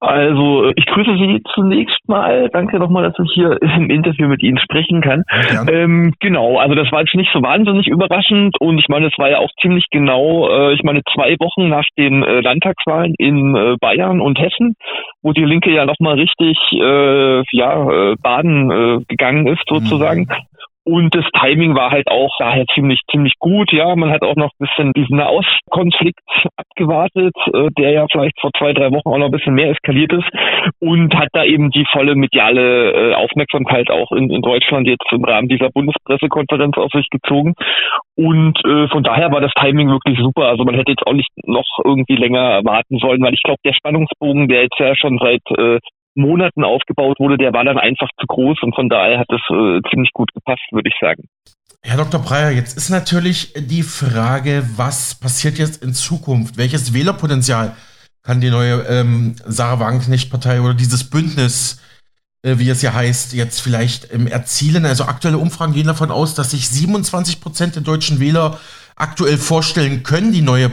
Also ich grüße Sie zunächst mal. Danke nochmal, dass ich hier im Interview mit Ihnen sprechen kann. Ähm, genau, also das war jetzt nicht so wahnsinnig überraschend und ich meine, es war ja auch ziemlich genau, äh, ich meine, zwei Wochen nach den äh, Landtagswahlen in äh, Bayern und Hessen, wo die Linke ja nochmal richtig äh, ja, äh, baden äh, gegangen ist sozusagen. Mhm. Und das Timing war halt auch daher ziemlich, ziemlich gut. Ja, man hat auch noch ein bisschen diesen Nahostkonflikt abgewartet, äh, der ja vielleicht vor zwei, drei Wochen auch noch ein bisschen mehr eskaliert ist und hat da eben die volle mediale äh, Aufmerksamkeit auch in, in Deutschland jetzt im Rahmen dieser Bundespressekonferenz auf sich gezogen. Und äh, von daher war das Timing wirklich super. Also man hätte jetzt auch nicht noch irgendwie länger warten sollen, weil ich glaube, der Spannungsbogen, der jetzt ja schon seit äh, Monaten aufgebaut wurde, der war dann einfach zu groß und von daher hat es äh, ziemlich gut gepasst, würde ich sagen. Herr Dr. Breyer, jetzt ist natürlich die Frage, was passiert jetzt in Zukunft? Welches Wählerpotenzial kann die neue ähm, Sarah Wagenknecht-Partei oder dieses Bündnis, äh, wie es ja heißt, jetzt vielleicht ähm, erzielen? Also aktuelle Umfragen gehen davon aus, dass sich 27 Prozent der deutschen Wähler aktuell vorstellen können, die neue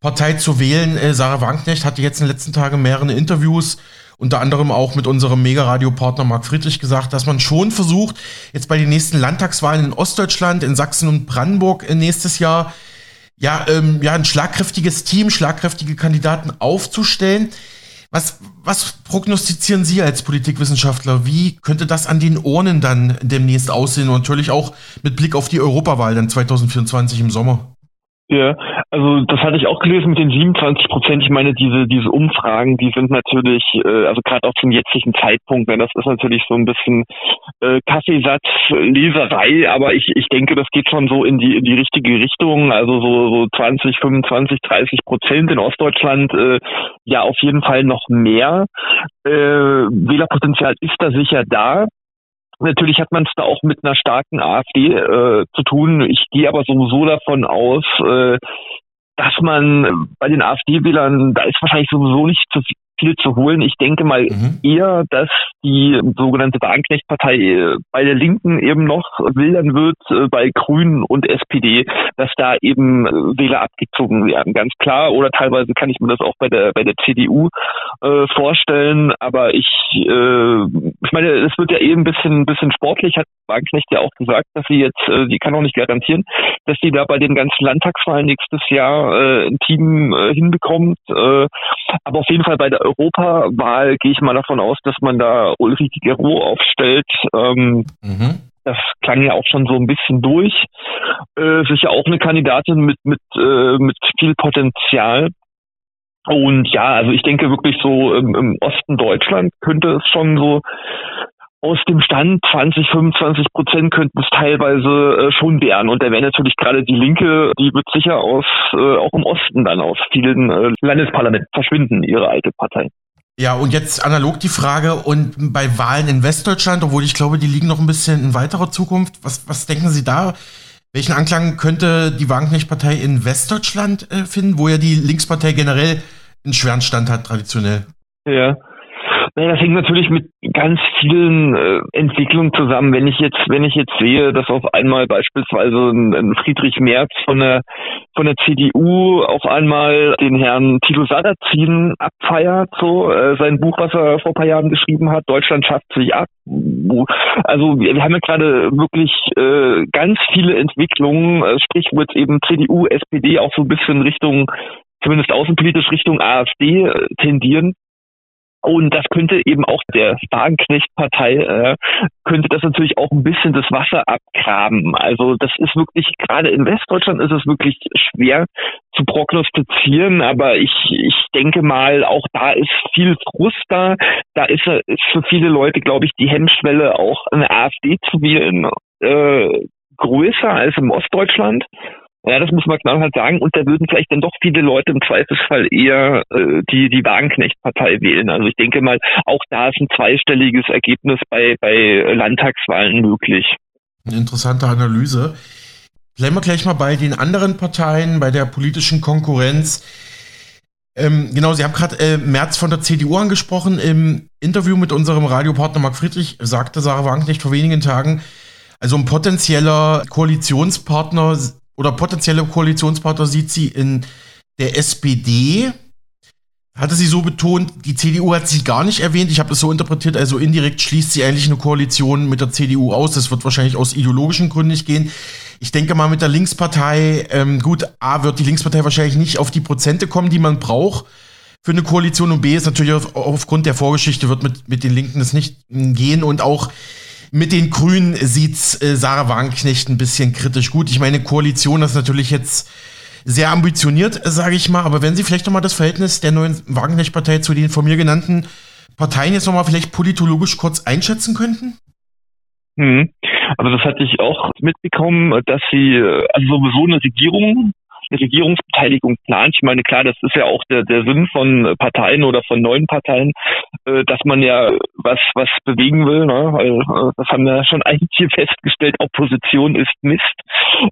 Partei zu wählen. Äh, Sarah Wagenknecht hatte jetzt in den letzten Tagen mehrere Interviews unter anderem auch mit unserem Mega-Radio-Partner Marc Friedrich gesagt, dass man schon versucht, jetzt bei den nächsten Landtagswahlen in Ostdeutschland, in Sachsen und Brandenburg nächstes Jahr, ja, ähm, ja, ein schlagkräftiges Team, schlagkräftige Kandidaten aufzustellen. Was, was prognostizieren Sie als Politikwissenschaftler? Wie könnte das an den Urnen dann demnächst aussehen und natürlich auch mit Blick auf die Europawahl dann 2024 im Sommer? Ja, also das hatte ich auch gelesen mit den 27 Prozent. Ich meine, diese diese Umfragen, die sind natürlich, äh, also gerade auch zum jetzigen Zeitpunkt, ne, das ist natürlich so ein bisschen äh, Kaffeesatz, Leserei, aber ich ich denke, das geht schon so in die in die richtige Richtung. Also so so 20, 25, 30 Prozent in Ostdeutschland, äh, ja auf jeden Fall noch mehr. Äh, Wählerpotenzial ist da sicher da. Natürlich hat man es da auch mit einer starken AfD äh, zu tun. Ich gehe aber sowieso davon aus, äh, dass man bei den AfD-Wählern, da ist wahrscheinlich sowieso nicht zu viel zu holen. Ich denke mal mhm. eher, dass die sogenannte Wagenknecht-Partei äh, bei der Linken eben noch wildern wird, äh, bei Grünen und SPD, dass da eben äh, Wähler abgezogen werden, ganz klar. Oder teilweise kann ich mir das auch bei der bei der CDU äh, vorstellen. Aber ich, äh, ich meine, es wird ja eben ein bisschen, ein bisschen sportlich, hat Wagenknecht ja auch gesagt, dass sie jetzt, äh, die kann auch nicht garantieren, dass sie da bei den ganzen Landtagswahlen nächstes Jahr äh, ein Team äh, hinbekommt. Äh, aber auf jeden Fall bei der Europawahl gehe ich mal davon aus, dass man da Ulrike Gero aufstellt. Ähm, mhm. Das klang ja auch schon so ein bisschen durch. Äh, sicher auch eine Kandidatin mit, mit, äh, mit viel Potenzial. Und ja, also ich denke wirklich so im, im Osten Deutschland könnte es schon so aus dem Stand 20, 25 Prozent könnten es teilweise äh, schon werden. Und da wäre natürlich gerade die Linke, die wird sicher aus, äh, auch im Osten dann aus vielen äh, Landesparlamenten verschwinden, ihre alte Partei. Ja, und jetzt analog die Frage, und bei Wahlen in Westdeutschland, obwohl ich glaube, die liegen noch ein bisschen in weiterer Zukunft, was, was denken Sie da? Welchen Anklang könnte die Wagenknecht-Partei in Westdeutschland äh, finden, wo ja die Linkspartei generell einen schweren Stand hat, traditionell? Ja, naja, das hängt natürlich mit ganz vielen äh, Entwicklungen zusammen. Wenn ich jetzt, wenn ich jetzt sehe, dass auf einmal beispielsweise ein, ein Friedrich Merz von der von der CDU auf einmal den Herrn Tilo Sarrazin abfeiert, so äh, sein Buch, was er vor ein paar Jahren geschrieben hat, Deutschland schafft sich ab. Also wir, wir haben ja gerade wirklich äh, ganz viele Entwicklungen, äh, sprich wo jetzt eben CDU, SPD auch so ein bisschen Richtung zumindest außenpolitisch Richtung AfD äh, tendieren. Und das könnte eben auch der Wagenknecht-Partei, äh, könnte das natürlich auch ein bisschen das Wasser abgraben. Also das ist wirklich, gerade in Westdeutschland ist es wirklich schwer zu prognostizieren, aber ich, ich denke mal, auch da ist viel Frust da. Da ist, ist für viele Leute, glaube ich, die Hemmschwelle auch eine AfD zu wählen äh, größer als im Ostdeutschland. Ja, das muss man knallhart sagen. Und da würden vielleicht dann doch viele Leute im Zweifelsfall eher äh, die, die Wagenknecht-Partei wählen. Also ich denke mal, auch da ist ein zweistelliges Ergebnis bei, bei Landtagswahlen möglich. Eine interessante Analyse. Bleiben wir gleich mal bei den anderen Parteien, bei der politischen Konkurrenz. Ähm, genau, Sie haben gerade äh, Merz von der CDU angesprochen. Im Interview mit unserem Radiopartner Marc Friedrich sagte Sarah Wagenknecht vor wenigen Tagen, also ein potenzieller Koalitionspartner oder potenzielle Koalitionspartner sieht sie in der SPD. Hatte sie so betont, die CDU hat sie gar nicht erwähnt. Ich habe das so interpretiert, also indirekt schließt sie eigentlich eine Koalition mit der CDU aus. Das wird wahrscheinlich aus ideologischen Gründen nicht gehen. Ich denke mal mit der Linkspartei, ähm, gut, A wird die Linkspartei wahrscheinlich nicht auf die Prozente kommen, die man braucht für eine Koalition und B ist natürlich auf, aufgrund der Vorgeschichte wird mit, mit den Linken es nicht gehen und auch mit den Grünen sieht äh, Sarah Wagenknecht ein bisschen kritisch. Gut, ich meine, Koalition ist natürlich jetzt sehr ambitioniert, sage ich mal, aber wenn Sie vielleicht nochmal das Verhältnis der neuen Wagenknecht-Partei zu den von mir genannten Parteien jetzt nochmal vielleicht politologisch kurz einschätzen könnten? Mhm. Also das hatte ich auch mitbekommen, dass sie äh, also sowieso eine Regierung eine Regierungsbeteiligung plant. Ich meine, klar, das ist ja auch der, der Sinn von Parteien oder von neuen Parteien, äh, dass man ja was, was bewegen will. Ne? Äh, das haben wir schon eigentlich hier festgestellt, Opposition ist Mist.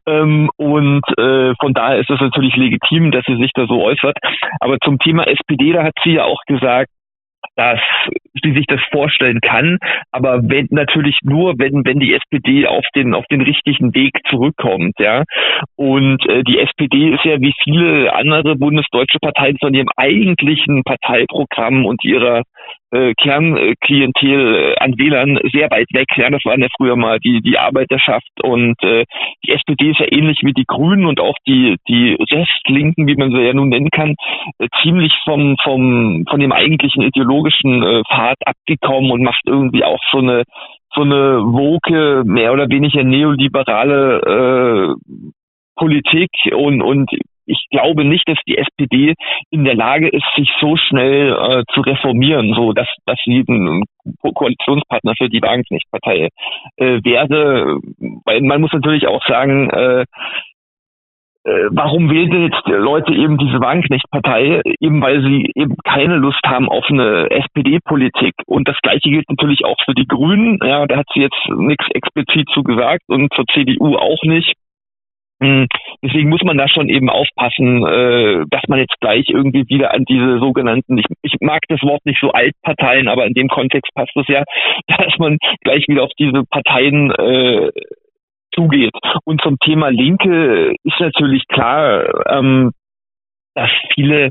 Ähm, und äh, von daher ist es natürlich legitim, dass sie sich da so äußert. Aber zum Thema SPD, da hat sie ja auch gesagt, dass sie sich das vorstellen kann, aber wenn natürlich nur, wenn wenn die SPD auf den auf den richtigen Weg zurückkommt, ja. Und äh, die SPD ist ja wie viele andere bundesdeutsche Parteien von ihrem eigentlichen Parteiprogramm und ihrer äh, Kernklientel äh, an Wählern sehr weit weg. Ja, das waren ja früher mal die, die Arbeiterschaft und äh, die SPD ist ja ähnlich wie die Grünen und auch die, die Restlinken, wie man sie ja nun nennen kann, äh, ziemlich vom, vom, von dem eigentlichen ideologischen äh, Pfad abgekommen und macht irgendwie auch so eine so eine woke, mehr oder weniger neoliberale äh, Politik und, und glaube nicht, dass die SPD in der Lage ist, sich so schnell äh, zu reformieren, so dass, dass sie ein Koalitionspartner für die Wagenknecht-Partei äh, werde. Weil man muss natürlich auch sagen, äh, äh warum wählen jetzt Leute eben diese Wagenknecht-Partei? Eben weil sie eben keine Lust haben auf eine SPD-Politik. Und das Gleiche gilt natürlich auch für die Grünen. Ja, da hat sie jetzt nichts explizit zu gesagt und zur CDU auch nicht. Hm, deswegen muss man da schon eben aufpassen, äh, dass man jetzt gleich irgendwie wieder an diese sogenannten, ich, ich mag das Wort nicht so Altparteien, aber in dem Kontext passt es ja, dass man gleich wieder auf diese Parteien äh, zugeht. Und zum Thema Linke ist natürlich klar, ähm, dass viele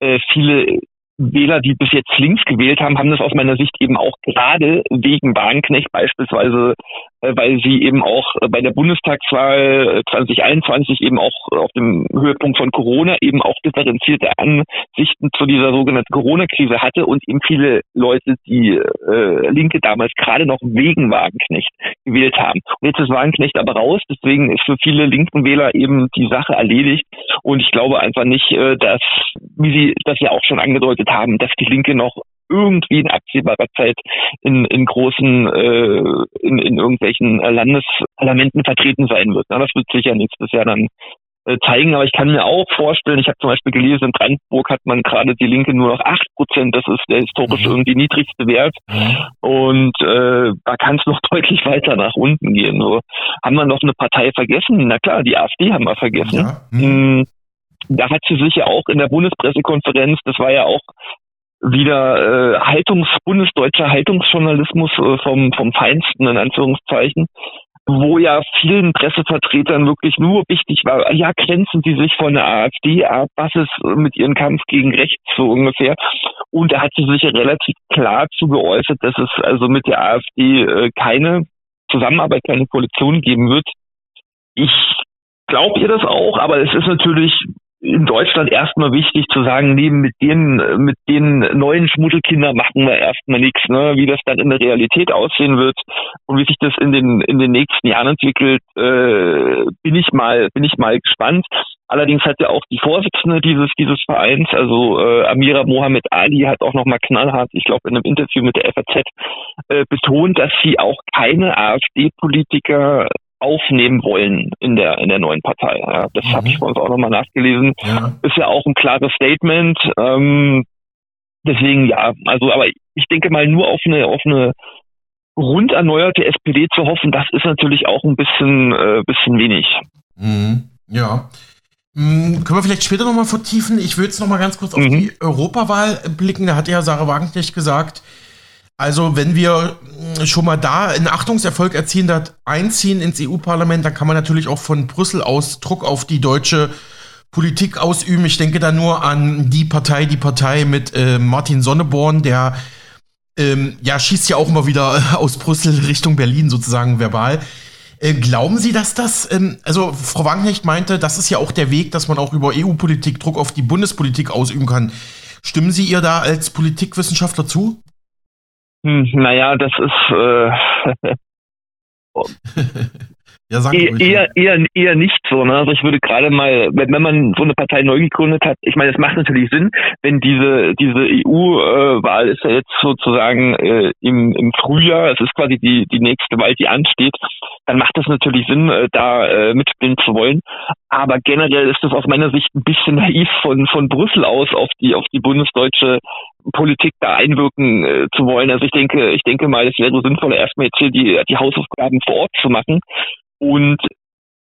äh, viele Wähler, die bis jetzt links gewählt haben, haben das aus meiner Sicht eben auch gerade wegen Wagenknecht beispielsweise, äh, weil sie eben auch bei der Bundestagswahl 2021 eben auch auf dem Höhepunkt von Corona eben auch differenzierte Ansichten zu dieser sogenannten Corona-Krise hatte und eben viele Leute, die äh, Linke damals gerade noch wegen Wagenknecht gewählt haben. Und jetzt ist Wagenknecht aber raus, deswegen ist für viele linken Wähler eben die Sache erledigt und ich glaube einfach nicht, äh, dass, wie Sie das ja auch schon angedeutet befürchtet haben, dass die Linke noch irgendwie in absehbarer Zeit in, in großen, äh, in, in irgendwelchen Landesparlamenten vertreten sein wird. Na, das wird sicher nächstes Jahr dann äh, zeigen, aber ich kann mir auch vorstellen, ich habe zum Beispiel gelesen, in Brandenburg hat man gerade die Linke nur noch acht Prozent, das ist der historisch mhm. irgendwie niedrigste Wert mhm. und äh, da kann es noch deutlich weiter nach unten gehen. So haben wir noch eine Partei vergessen? Na klar, die AfD haben wir vergessen. Ja. Mhm. Da hat sie sich ja auch in der Bundespressekonferenz, das war ja auch wieder äh, Haltungs, bundesdeutscher Haltungsjournalismus äh, vom, vom Feinsten, in Anführungszeichen, wo ja vielen Pressevertretern wirklich nur wichtig war, ja, grenzen sie sich von der AfD ab, was ist mit ihrem Kampf gegen rechts so ungefähr. Und da hat sie sich ja relativ klar zu geäußert, dass es also mit der AfD äh, keine Zusammenarbeit, keine Koalition geben wird. Ich glaube ihr das auch, aber es ist natürlich in Deutschland erstmal wichtig zu sagen, neben mit den, mit den neuen Schmuddelkindern machen wir erstmal nichts, ne? Wie das dann in der Realität aussehen wird und wie sich das in den, in den nächsten Jahren entwickelt, äh, bin ich mal, bin ich mal gespannt. Allerdings hat ja auch die Vorsitzende dieses, dieses Vereins, also äh, Amira Mohamed Ali, hat auch nochmal knallhart, ich glaube in einem Interview mit der FAZ, äh, betont, dass sie auch keine AfD-Politiker aufnehmen wollen in der in der neuen Partei. Ja, das mhm. habe ich bei uns auch nochmal nachgelesen. Ja. Ist ja auch ein klares Statement. Ähm, deswegen ja, also aber ich denke mal nur auf eine auf eine rund erneuerte SPD zu hoffen, das ist natürlich auch ein bisschen äh, bisschen wenig. Mhm. Ja. Mhm, können wir vielleicht später nochmal vertiefen? Ich würde jetzt nochmal ganz kurz auf mhm. die Europawahl blicken. Da hat ja Sarah Wagenknecht gesagt, also, wenn wir hm, schon mal da einen Achtungserfolg erzielen, das einziehen ins EU-Parlament, dann kann man natürlich auch von Brüssel aus Druck auf die deutsche Politik ausüben. Ich denke da nur an die Partei, die Partei mit äh, Martin Sonneborn, der ähm, ja schießt ja auch immer wieder aus Brüssel Richtung Berlin sozusagen verbal. Äh, glauben Sie, dass das, ähm, also Frau Wagenknecht meinte, das ist ja auch der Weg, dass man auch über EU-Politik Druck auf die Bundespolitik ausüben kann. Stimmen Sie ihr da als Politikwissenschaftler zu? Hm, naja, das ist äh, ja, sag e eher, eher, eher nicht so. Ne? Also ich würde gerade mal, wenn, wenn man so eine Partei neu gegründet hat, ich meine, es macht natürlich Sinn, wenn diese diese EU-Wahl ist ja jetzt sozusagen äh, im, im Frühjahr, es ist quasi die die nächste Wahl, die ansteht, dann macht es natürlich Sinn, äh, da äh, mitspielen zu wollen. Aber generell ist es aus meiner Sicht ein bisschen naiv von von Brüssel aus auf die auf die bundesdeutsche Politik da einwirken äh, zu wollen. Also ich denke, ich denke mal, es wäre so sinnvoller, erstmal jetzt hier die, die Hausaufgaben vor Ort zu machen und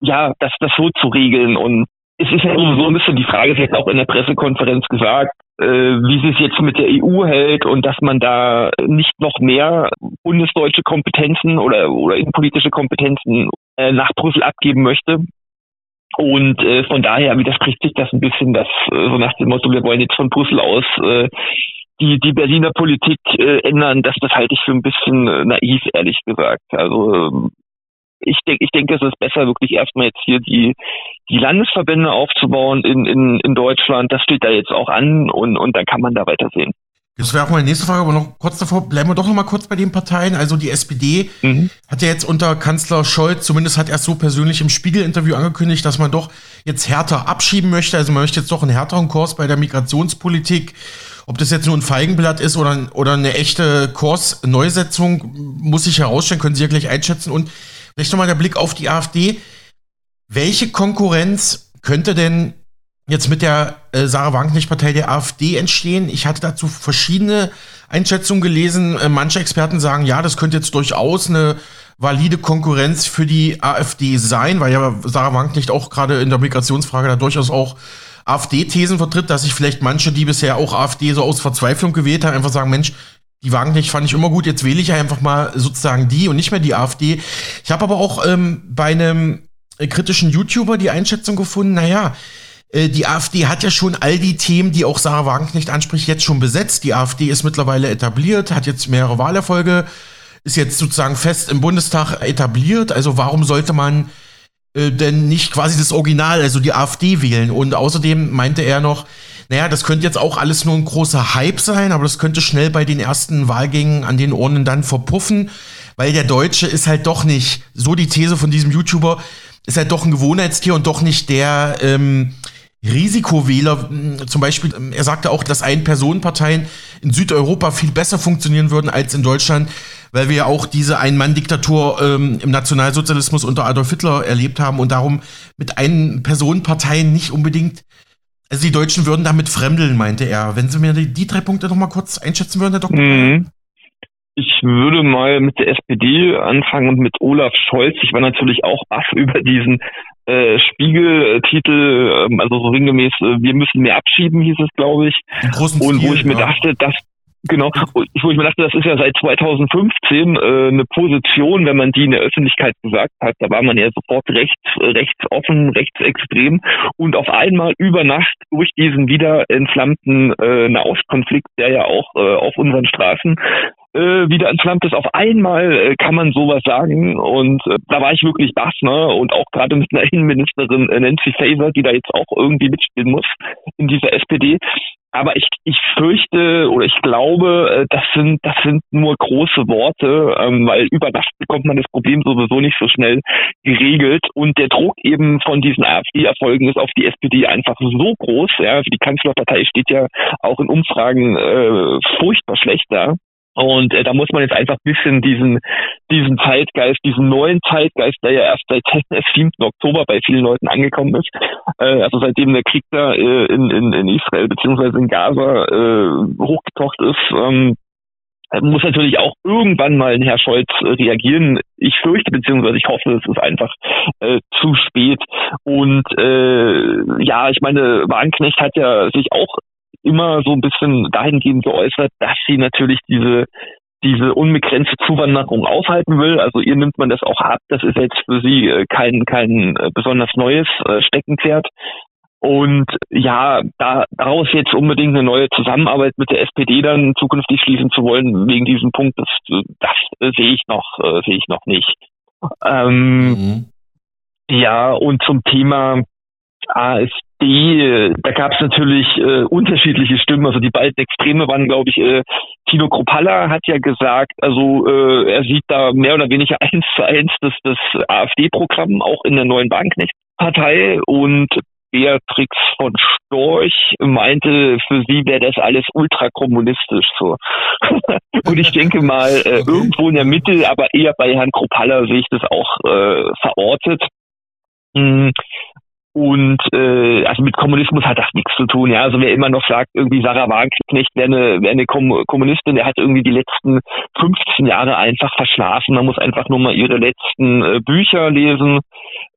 ja, das, das so zu regeln. Und es ist ja so ein bisschen die Frage, vielleicht auch in der Pressekonferenz gesagt, äh, wie sie es jetzt mit der EU hält und dass man da nicht noch mehr bundesdeutsche Kompetenzen oder, oder innenpolitische Kompetenzen äh, nach Brüssel abgeben möchte. Und äh, von daher widerspricht sich das ein bisschen, dass äh, so nach dem Motto, wir wollen jetzt von Brüssel aus äh, die, die Berliner Politik äh, ändern, das, das halte ich für ein bisschen äh, naiv, ehrlich gesagt. Also ähm, ich denke, ich denke, es ist besser, wirklich erstmal jetzt hier die, die Landesverbände aufzubauen in, in, in Deutschland. Das steht da jetzt auch an und, und dann kann man da weitersehen. Das wäre auch meine nächste Frage, aber noch kurz davor, bleiben wir doch noch mal kurz bei den Parteien. Also die SPD mhm. hat ja jetzt unter Kanzler Scholz, zumindest hat er so persönlich im Spiegel-Interview angekündigt, dass man doch jetzt härter abschieben möchte. Also man möchte jetzt doch einen härteren Kurs bei der Migrationspolitik. Ob das jetzt nur ein Feigenblatt ist oder, oder eine echte Kursneusetzung, muss ich herausstellen, können Sie ja gleich einschätzen. Und vielleicht nochmal der Blick auf die AfD. Welche Konkurrenz könnte denn jetzt mit der äh, Sarah Wagenknecht-Partei der AfD entstehen? Ich hatte dazu verschiedene Einschätzungen gelesen. Äh, manche Experten sagen, ja, das könnte jetzt durchaus eine valide Konkurrenz für die AfD sein, weil ja Sarah Wagenknecht auch gerade in der Migrationsfrage da durchaus auch AfD-Thesen vertritt, dass sich vielleicht manche, die bisher auch AfD so aus Verzweiflung gewählt haben, einfach sagen, Mensch, die Wagenknecht fand ich immer gut, jetzt wähle ich einfach mal sozusagen die und nicht mehr die AfD. Ich habe aber auch ähm, bei einem äh, kritischen YouTuber die Einschätzung gefunden, naja, äh, die AfD hat ja schon all die Themen, die auch Sarah Wagenknecht anspricht, jetzt schon besetzt. Die AfD ist mittlerweile etabliert, hat jetzt mehrere Wahlerfolge, ist jetzt sozusagen fest im Bundestag etabliert. Also warum sollte man äh, denn nicht quasi das Original, also die AfD wählen? Und außerdem meinte er noch, naja, das könnte jetzt auch alles nur ein großer Hype sein, aber das könnte schnell bei den ersten Wahlgängen an den Urnen dann verpuffen, weil der Deutsche ist halt doch nicht, so die These von diesem YouTuber, ist halt doch ein Gewohnheitstier und doch nicht der ähm, Risikowähler. Zum Beispiel, ähm, er sagte auch, dass Ein-Personen-Parteien in Südeuropa viel besser funktionieren würden als in Deutschland, weil wir ja auch diese Ein-Mann-Diktatur ähm, im Nationalsozialismus unter Adolf Hitler erlebt haben und darum mit Ein-Personen-Parteien nicht unbedingt also die Deutschen würden damit fremdeln, meinte er. Wenn Sie mir die, die drei Punkte noch mal kurz einschätzen würden, Herr Doktor. Mhm. Ich würde mal mit der SPD anfangen und mit Olaf Scholz. Ich war natürlich auch baff über diesen äh, Spiegeltitel, äh, also so sinngemäß, äh, wir müssen mehr abschieben, hieß es, glaube ich. Und wo ich mir ja. dachte, dass Genau, wo ich mir dachte, das ist ja seit 2015 äh, eine Position, wenn man die in der Öffentlichkeit gesagt hat, da war man ja sofort rechts, rechts offen, rechtsextrem. Und auf einmal über Nacht durch diesen wieder entflammten äh, Nahostkonflikt, der ja auch äh, auf unseren Straßen äh, wieder Land ist. Auf einmal äh, kann man sowas sagen und äh, da war ich wirklich baff, ne? Und auch gerade mit einer Innenministerin äh, Nancy Faeser, die da jetzt auch irgendwie mitspielen muss in dieser SPD. Aber ich, ich fürchte oder ich glaube, äh, das sind, das sind nur große Worte, ähm, weil über Nacht bekommt man das Problem sowieso nicht so schnell geregelt. Und der Druck eben von diesen AfD-Erfolgen ist auf die SPD einfach so groß. Ja, die Kanzlerpartei steht ja auch in Umfragen äh, furchtbar schlecht da. Und äh, da muss man jetzt einfach ein bisschen diesen, diesen Zeitgeist, diesen neuen Zeitgeist, der ja erst seit 7. Oktober bei vielen Leuten angekommen ist, äh, also seitdem der Krieg da äh, in, in, in Israel beziehungsweise in Gaza äh, hochgekocht ist, ähm, muss natürlich auch irgendwann mal ein Herr Scholz äh, reagieren. Ich fürchte, beziehungsweise ich hoffe, es ist einfach äh, zu spät. Und äh, ja, ich meine, Warnknecht hat ja sich auch immer so ein bisschen dahingehend geäußert, dass sie natürlich diese diese unbegrenzte Zuwanderung aufhalten will. Also ihr nimmt man das auch ab. Das ist jetzt für sie äh, kein kein äh, besonders neues äh, Steckenpferd. Und ja, da, daraus jetzt unbedingt eine neue Zusammenarbeit mit der SPD dann zukünftig schließen zu wollen, wegen diesem Punkt, das, das sehe ich noch, sehe ich noch nicht. Ähm, mhm. Ja, und zum Thema AfD, da gab es natürlich äh, unterschiedliche Stimmen. Also die beiden Extreme waren, glaube ich, äh, Tino Kropalla hat ja gesagt, also äh, er sieht da mehr oder weniger eins zu eins das, das AfD-Programm auch in der neuen Wagenknecht-Partei und Beatrix von Storch meinte, für sie wäre das alles ultrakommunistisch so. und ich denke mal, äh, irgendwo in der Mitte, aber eher bei Herrn Kropalla sehe ich das auch äh, verortet. Hm, und äh, also mit Kommunismus hat das nichts zu tun. Ja, also wer immer noch sagt, irgendwie Sarah Wagenknecht wäre eine, wäre eine Kom Kommunistin, der hat irgendwie die letzten 15 Jahre einfach verschlafen. Man muss einfach nur mal ihre letzten äh, Bücher lesen,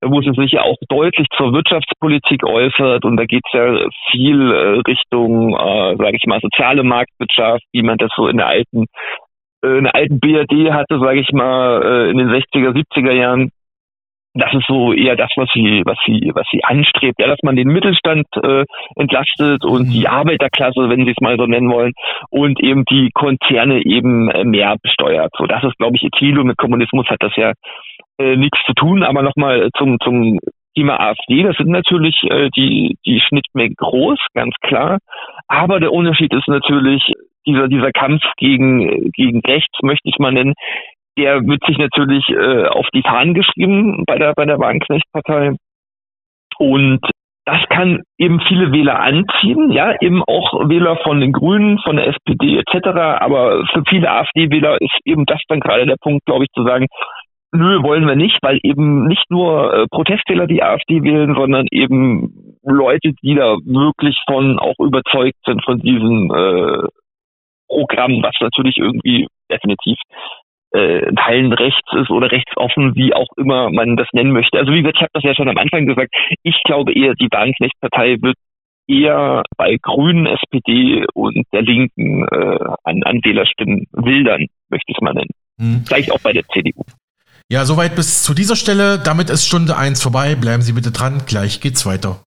wo sie sich ja auch deutlich zur Wirtschaftspolitik äußert. Und da geht's ja viel äh, Richtung, äh, sage ich mal, soziale Marktwirtschaft, wie man das so in der alten äh, in der alten BRD hatte, sage ich mal, äh, in den 60er, 70er Jahren das ist so eher das, was sie, was sie, was sie anstrebt, ja, dass man den Mittelstand äh, entlastet und die mhm. Arbeiterklasse, wenn sie es mal so nennen wollen, und eben die Konzerne eben äh, mehr besteuert. So, das ist, glaube ich, ihr Ziel und mit Kommunismus hat das ja äh, nichts zu tun. Aber nochmal zum, zum Thema AfD, das sind natürlich äh, die, die Schnittmengen groß, ganz klar. Aber der Unterschied ist natürlich, dieser, dieser Kampf gegen, gegen rechts, möchte ich mal nennen, der wird sich natürlich äh, auf die Fahnen geschrieben bei der, bei der Wagenknecht-Partei. Und das kann eben viele Wähler anziehen, ja, eben auch Wähler von den Grünen, von der SPD etc. Aber für viele AfD-Wähler ist eben das dann gerade der Punkt, glaube ich, zu sagen, nö, wollen wir nicht, weil eben nicht nur äh, Protestwähler die AfD wählen, sondern eben Leute, die da wirklich von auch überzeugt sind von diesem äh, Programm, was natürlich irgendwie definitiv äh, Teilen rechts ist oder rechtsoffen, wie auch immer man das nennen möchte. Also wie gesagt, ich habe das ja schon am Anfang gesagt, ich glaube eher, die Wagenknecht-Partei wird eher bei Grünen, SPD und der Linken äh, an, an Wählerstimmen wildern, möchte ich es mal nennen. Hm. Vielleicht auch bei der CDU. Ja, soweit bis zu dieser Stelle. Damit ist Stunde eins vorbei. Bleiben Sie bitte dran. Gleich geht's weiter.